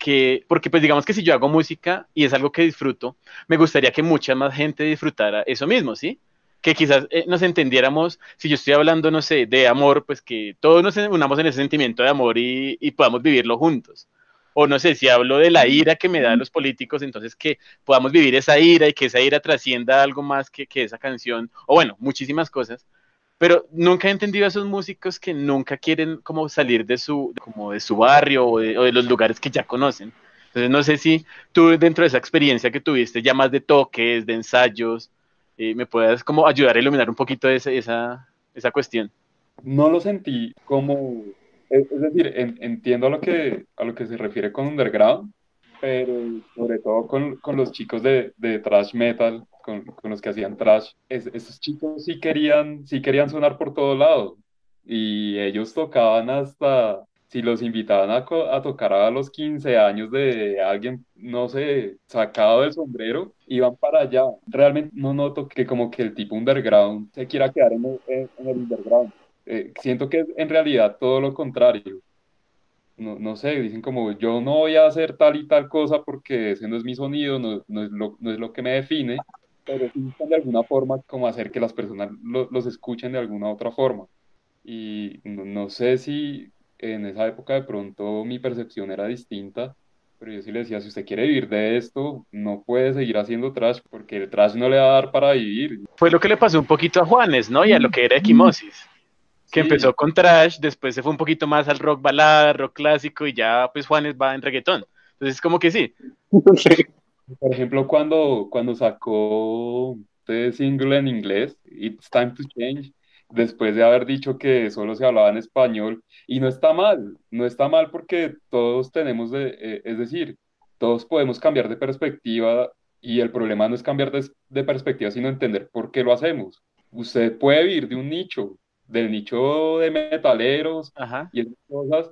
que, porque pues digamos que si yo hago música y es algo que disfruto, me gustaría que mucha más gente disfrutara eso mismo, ¿sí? Que quizás eh, nos entendiéramos, si yo estoy hablando, no sé, de amor, pues que todos nos unamos en ese sentimiento de amor y, podamos vivirlo juntos. O no sé, si hablo de la ira que me dan los políticos, entonces que podamos vivir esa ira y que esa ira trascienda algo más que, que esa canción, o bueno, muchísimas cosas. Pero nunca he entendido a esos músicos que nunca quieren como salir de su, como de su barrio o de, o de los lugares que ya conocen. Entonces no sé si tú dentro de esa experiencia que tuviste ya más de toques, de ensayos, me puedas como ayudar a iluminar un poquito esa, esa, esa cuestión. No lo sentí como, es, decir, entiendo a lo, que, a lo que se refiere con underground, pero sobre todo con, con los chicos de, de thrash metal, con, con, los que hacían trash, esos chicos sí querían, sí querían sonar por todo lado y ellos tocaban hasta si los invitaban a, a, tocar a los 15 años de alguien, no sé, sacado del sombrero, iban para allá. Realmente no noto que como que el tipo underground se quiera quedar en el, en el underground. Eh, siento que es en realidad todo lo contrario. No, no, sé, dicen como yo no voy a hacer tal y tal cosa porque ese no es mi sonido, no, no, es, lo, no es lo que me define, pero sí de alguna forma como hacer que las personas los escuchen de alguna otra forma. Y no, no sé si en esa época de pronto mi percepción era distinta, pero yo sí le decía, si usted quiere vivir de esto, no puede seguir haciendo trash, porque el trash no le va a dar para vivir. Fue lo que le pasó un poquito a Juanes, ¿no? Y a lo que era Equimosis, que empezó con trash, después se fue un poquito más al rock balada, rock clásico, y ya pues Juanes va en reggaetón. Entonces, como que sí. Por ejemplo, cuando, cuando sacó este single en inglés, It's Time to Change, después de haber dicho que solo se hablaba en español, y no está mal, no está mal porque todos tenemos, de, eh, es decir, todos podemos cambiar de perspectiva y el problema no es cambiar de, perspectiva, sino entender por qué lo hacemos. Usted puede vivir de un nicho, del nicho de metaleros y esas cosas,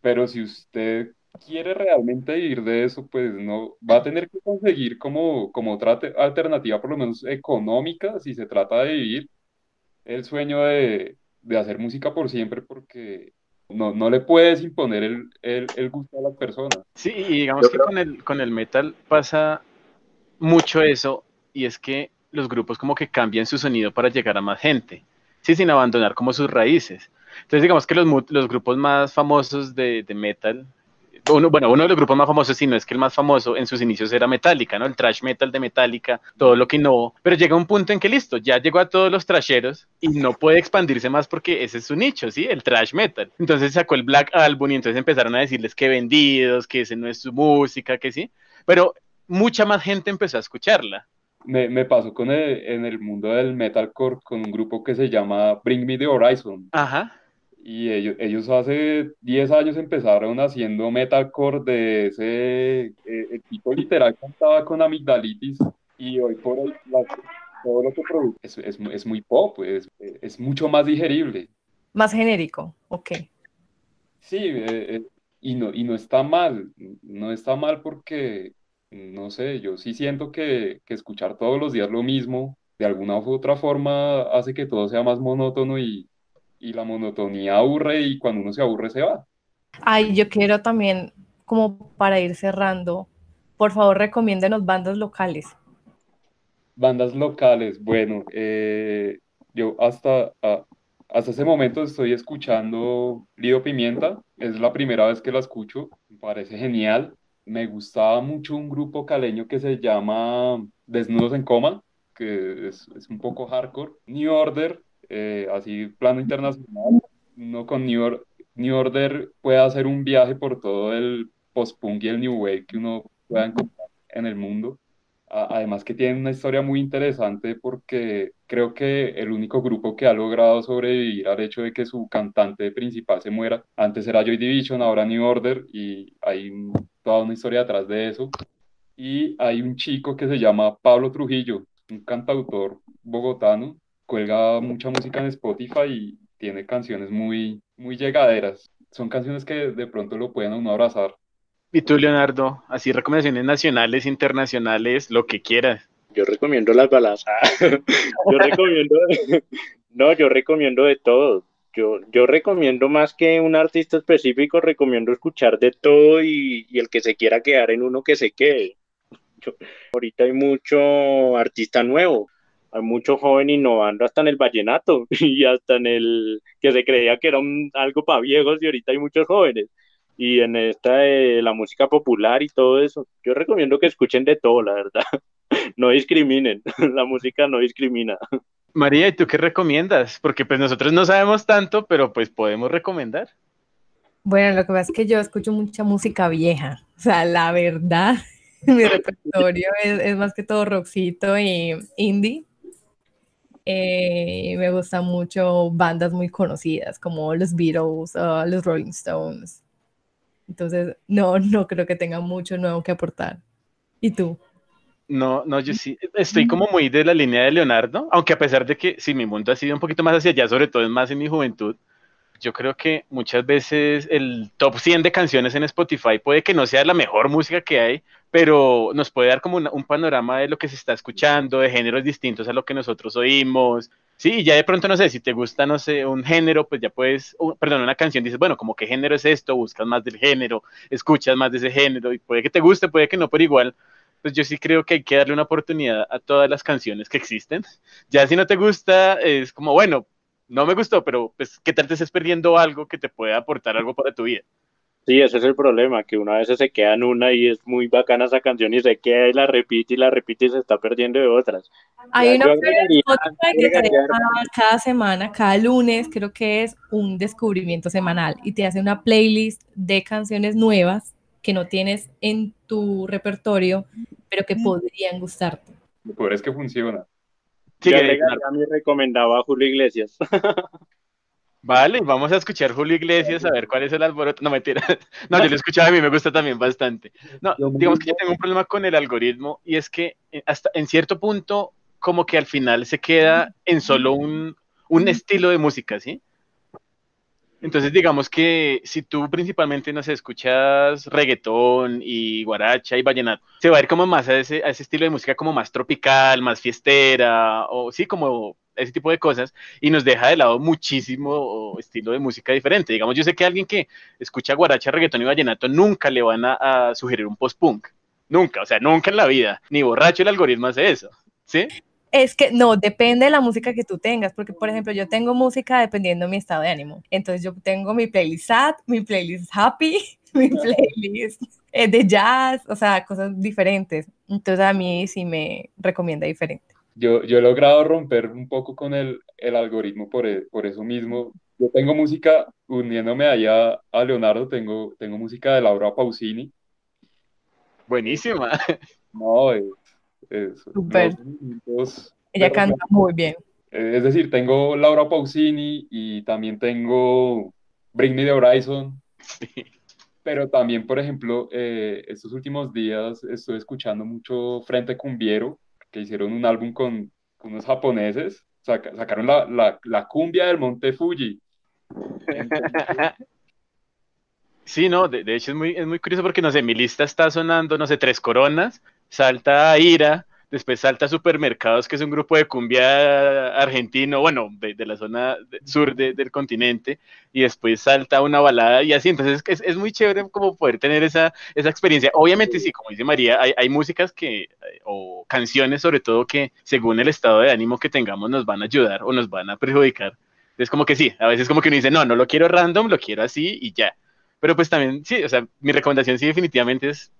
pero si usted quiere realmente vivir de eso, pues no va a tener que conseguir como, como otra alternativa, por lo menos económica, si se trata de vivir, el sueño de, hacer música por siempre porque no, no le puedes imponer el, el, gusto a las personas. Sí, y digamos que con el, con el metal pasa mucho eso, y es que los grupos como que cambian su sonido para llegar a más gente, sí, sin abandonar como sus raíces. Entonces digamos que los, los grupos más famosos de, de metal uno, bueno, uno de los grupos más famosos, si no es que el más famoso en sus inicios era Metallica, ¿no? El trash metal de Metallica, todo lo que no, pero llega un punto en que listo, ya llegó a todos los trasheros y no puede expandirse más porque ese es su nicho, ¿sí? El trash metal. Entonces sacó el Black Album y entonces empezaron a decirles que vendidos, que ese no es su música, que sí, pero mucha más gente empezó a escucharla. Me, me, pasó con el, en el mundo del metalcore con un grupo que se llama Bring Me the Horizon. Ajá. Y ellos, ellos hace 10 años empezaron haciendo metalcore de ese, eh, el tipo literal cantaba con amigdalitis y hoy por hoy todo lo que produce es, es, es muy pop, es, es, mucho más digerible. Más genérico, ok. Sí, eh, eh, y, no, y no está mal, no está mal porque, no sé, yo sí siento que, que escuchar todos los días lo mismo, de alguna u otra forma, hace que todo sea más monótono y, y la monotonía aburre y cuando uno se aburre se va. Ay, yo quiero también, como para ir cerrando, por favor recomiéndenos bandas locales. Bandas locales, bueno, eh, yo hasta, hasta ese momento estoy escuchando Lido Pimienta, es la primera vez que la escucho, me parece genial. Me gustaba mucho un grupo caleño que se llama Desnudos en Coma, que es, es un poco hardcore. New Order, eh, así plano internacional, no con New, New Order puede hacer un viaje por todo el, post-punk y el new wave que uno pueda encontrar en el mundo. Además que tiene una historia muy interesante porque creo que el único grupo que ha logrado sobrevivir al hecho de que su cantante principal se muera, antes era Joy Division, ahora New Order y hay toda una historia detrás de eso. Y hay un chico que se llama Pablo Trujillo, un cantautor bogotano, cuelga mucha música en Spotify y tiene canciones muy, muy llegaderas. Son canciones que de pronto lo pueden a uno abrazar. ¿Y tú, Leonardo? Así recomendaciones nacionales, internacionales, lo que quieras. Yo recomiendo las balas. yo recomiendo, no, yo recomiendo de todo. Yo, yo recomiendo más que un artista específico, recomiendo escuchar de todo y, y el que se quiera quedar en uno que se quede. ahorita hay mucho artista nuevo, hay mucho joven innovando hasta en el vallenato y hasta en el que se creía que era algo para viejos y ahorita hay muchos jóvenes y en esta de la música popular y todo eso. Yo recomiendo que escuchen de todo, la verdad. No discriminen, la música no discrimina. María, ¿y tú qué recomiendas? Porque pues nosotros no sabemos tanto, pero pues podemos recomendar. Bueno, lo que pasa es que yo escucho mucha música vieja. O sea, la verdad, mi repertorio es, más que todo rockcito y indie. Eh, me gustan mucho bandas muy conocidas como los Beatles, uh, los Rolling Stones, entonces, no, no creo que tenga mucho nuevo que aportar. ¿Y tú? No, no, yo sí estoy como muy de la línea de Leonardo, aunque a pesar de que sí, mi mundo ha sido un poquito más hacia allá, sobre todo es más en mi juventud, yo creo que muchas veces el top 100 de canciones en Spotify puede que no sea la mejor música que hay, pero nos puede dar como un panorama de lo que se está escuchando, de géneros distintos a lo que nosotros oímos, Sí, ya de pronto no sé, si te gusta, no sé, un género, pues ya puedes, perdón, una canción, dices, bueno, como qué género es esto, buscas más del género, escuchas más de ese género, y puede que te guste, puede que no, pero igual, pues yo sí creo que hay que darle una oportunidad a todas las canciones que existen. Ya si no te gusta, es como, bueno, no me gustó, pero pues, ¿qué tal te estés perdiendo algo que te pueda aportar algo para tu vida? Sí, ese es el problema, que una vez se queda en una y es muy bacana esa canción y se queda y la repite y la repite y se está perdiendo de otras. Hay una que cada semana, cada lunes, creo que es un descubrimiento semanal y te hace una playlist de canciones nuevas que no tienes en tu repertorio, pero que podrían gustarte. Lo peor es que funciona. Sí, ya que, mí recomendaba a Julio Iglesias. Vale, vamos a escuchar Julio Iglesias a ver cuál es el alboroto. No, mentira. No, yo lo escuchaba, a mí me gusta también bastante. No, digamos que yo tengo un problema con el algoritmo y es que eh, hasta en cierto punto como que al final se queda en solo un, un estilo de música, ¿sí? Entonces, digamos que si tú principalmente, no sé, escuchas reggaetón y guaracha y vallenato, se va a ir como más a ese, a ese estilo de música como más tropical, más fiestera, o sí, como ese tipo de cosas, y nos deja de lado muchísimo estilo de música diferente. Digamos, yo sé que alguien que escucha guaracha, reggaetón y vallenato nunca le van a, a sugerir un post-punk. Nunca, o sea, nunca en la vida. Ni borracho el algoritmo hace eso. ¿Sí? Es que no, depende de la música que tú tengas, porque por ejemplo yo tengo música dependiendo de mi estado de ánimo. Entonces yo tengo mi playlist sad, mi playlist happy, mi playlist eh, de jazz, o sea, cosas diferentes. Entonces a mí sí me recomienda diferente. Yo, yo he logrado romper un poco con el, el algoritmo por, e, por eso mismo. Yo tengo música, uniéndome allá a Leonardo, tengo, tengo música de Laura Pausini. Buenísima. No, es, Súper. Ella canta muy bien. Es decir, tengo Laura Pausini y también tengo Bring Me the Horizon. Pero también, por ejemplo, eh, estos últimos días estoy escuchando mucho Frente Cumbiero, que hicieron un álbum con, unos japoneses. sacaron la, la, la, cumbia del Monte Fuji. Sí, no, de, de, hecho es muy, es muy curioso porque, no sé, mi lista está sonando, no sé, Tres Coronas, salta Ira, después salta Supermercados, que es un grupo de cumbia argentino, bueno, de, la zona sur del continente, y después salta una balada y así, entonces es, es muy chévere como poder tener esa, esa experiencia. Obviamente, sí, como dice María, hay, hay músicas que, o canciones sobre todo que según el estado de ánimo que tengamos nos van a ayudar o nos van a perjudicar. Es como que sí, a veces como que uno dice, no, no lo quiero random, lo quiero así y ya. Pero pues también, sí, o sea, mi recomendación sí definitivamente es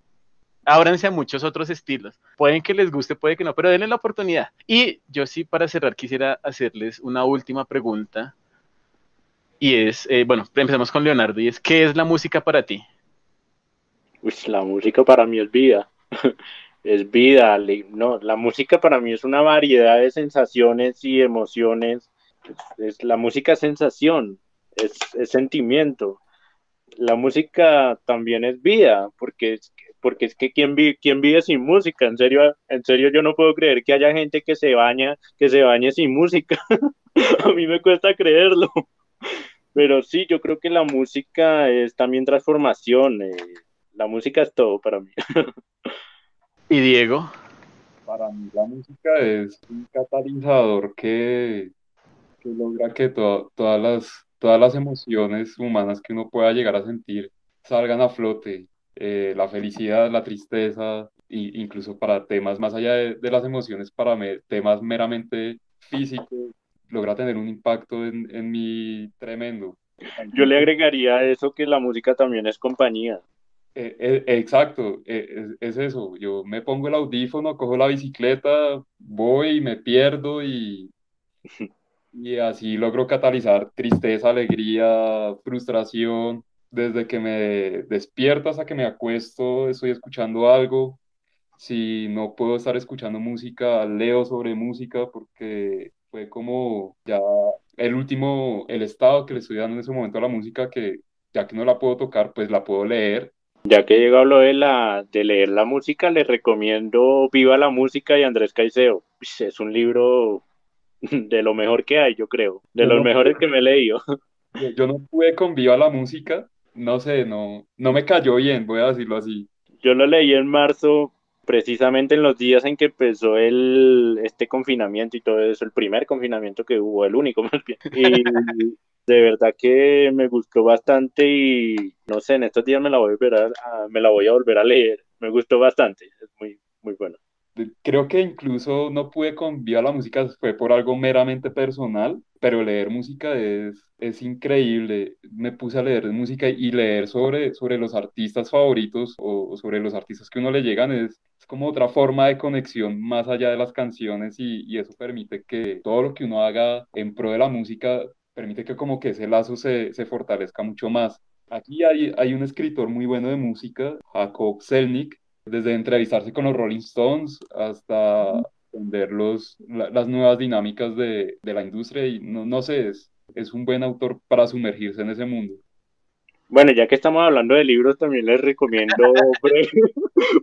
ábranse a muchos otros estilos. Pueden que les guste, puede que no, pero denle la oportunidad. Y yo sí, para cerrar, quisiera hacerles una última pregunta. Y es, eh, bueno, empezamos con Leonardo, y es, ¿qué es la música para ti? Uy, la música para mí es vida. es vida. No, la música para mí es una variedad de sensaciones y emociones. Es, la música sensación, es, es, sentimiento. La música también es vida, porque es, porque es que ¿quién, vive, quién vive sin música? En serio, en serio yo no puedo creer que haya gente que se baña, que se bañe sin música. A mí me cuesta creerlo. Pero sí, yo creo que la música es también transformación. Eh, la música es todo para mí. ¿Y Diego? Para mí la música es un catalizador que, que logra que todas, las, todas las emociones humanas que uno pueda llegar a sentir salgan a flote. Eh, la felicidad, la tristeza, e incluso para temas más allá de, las emociones, para temas meramente físicos, logra tener un impacto en, en mí tremendo. Yo le agregaría a eso que la música también es compañía. Eh, eh, exacto, eh, es, eso. Yo me pongo el audífono, cojo la bicicleta, voy y me pierdo y, y así logro catalizar tristeza, alegría, frustración. Desde que me despierto hasta que me acuesto, estoy escuchando algo. Si no puedo estar escuchando música, leo sobre música porque fue como ya el último, el estado que le estoy dando en ese momento a la música que ya que no la puedo tocar, pues la puedo leer ya que llegó lo de, la, de leer la música, les recomiendo Viva la Música y Andrés Caicedo. Es un libro de lo mejor que hay, yo creo, de los mejores que me he leído. Yo no pude con Viva la Música, no sé, no, no me cayó bien, voy a decirlo así. Yo lo leí en marzo, precisamente en los días en que empezó el, este confinamiento y todo eso, el primer confinamiento que hubo, el único más bien. Y de verdad que me gustó bastante y no sé, en estos días me la voy a volver a, me la voy a volver a leer. Me gustó bastante, es muy, muy bueno. Creo que incluso no pude con Viva la Música, fue por algo meramente personal, pero leer música es, es increíble. Me puse a leer música y leer sobre, sobre los artistas favoritos o, sobre los artistas que uno le llegan es, es, como otra forma de conexión más allá de las canciones y, y eso permite que todo lo que uno haga en pro de la música permite que como que ese lazo se, se fortalezca mucho más. Aquí hay, hay un escritor muy bueno de música, Jacob Selnick, desde entrevistarse con los Rolling Stones hasta entender los, las nuevas dinámicas de, de, la industria y no, no sé, es, es un buen autor para sumergirse en ese mundo. Bueno, ya que estamos hablando de libros, también les recomiendo breve,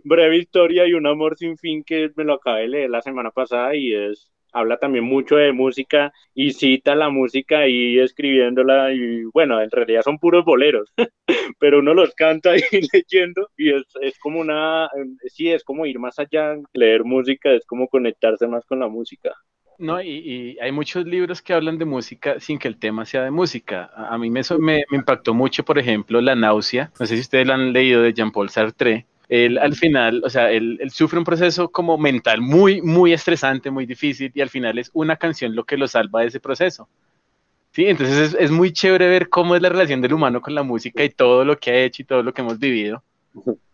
breve, Historia y Un Amor Sin Fin, que me lo acabé de leer la semana pasada y es habla también mucho de música y cita la música ahí escribiéndola y bueno, en realidad son puros boleros, pero uno los canta ahí leyendo y es, es como una, sí, es como ir más allá, leer música es como conectarse más con la música. No, y, y, hay muchos libros que hablan de música sin que el tema sea de música. A, mí me, me, me, impactó mucho, por ejemplo, La náusea. No sé si ustedes lo han leído de Jean-Paul Sartre él al final, o sea, él, sufre un proceso como mental muy, muy estresante, muy difícil, y al final es una canción lo que lo salva de ese proceso. Sí, entonces es, muy chévere ver cómo es la relación del humano con la música y todo lo que ha hecho y todo lo que hemos vivido.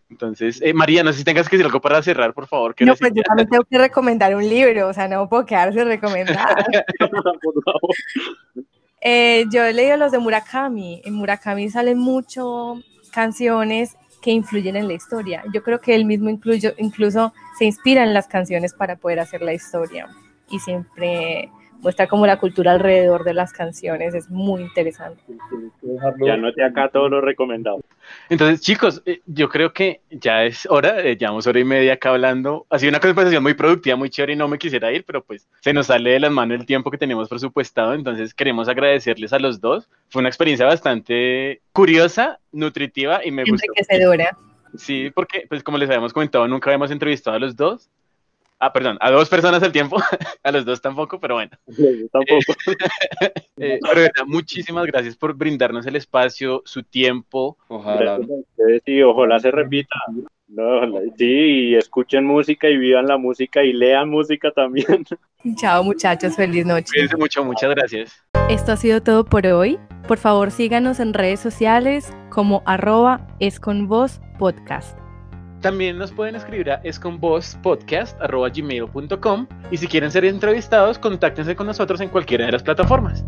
Entonces, eh, María, no sé si tengas que decir algo para cerrar, por favor. No, pues yo también tengo que recomendar un libro, o sea, no puedo quedarse recomendar. eh, yo he leído los de Murakami. En Murakami salen mucho canciones influyen en la historia. Yo creo que él mismo incluyo, incluso se inspira en las canciones para poder hacer la historia y siempre muestra como la cultura alrededor de las canciones, es muy interesante. Ya noté acá todo lo recomendado. Entonces, chicos, eh, yo creo que ya es hora, eh, llevamos hora y media acá hablando. Ha sido una conversación muy productiva, muy chévere y no me quisiera ir, pero pues se nos sale de las manos el tiempo que tenemos presupuestado, entonces queremos agradecerles a los dos. Fue una experiencia bastante curiosa, nutritiva y me gustó. Enriquecedora. Sí, porque, pues como les habíamos comentado, nunca habíamos entrevistado a los dos Ah, perdón, a dos personas al tiempo, a los dos tampoco, pero bueno. tampoco. Eh, pero verdad, muchísimas gracias por brindarnos el espacio, su tiempo. Ojalá. Sí, ojalá se repita. No, sí, escuchen música y vivan la música y lean música también. Chao muchachos, feliz noche. Cuídense mucho, muchas gracias. Esto ha sido todo por hoy. Por favor síganos en redes sociales como arroba es con vos podcast. También nos pueden escribir a esconvozpodcast.gmail.com y si quieren ser entrevistados, contáctense con nosotros en cualquiera de las plataformas.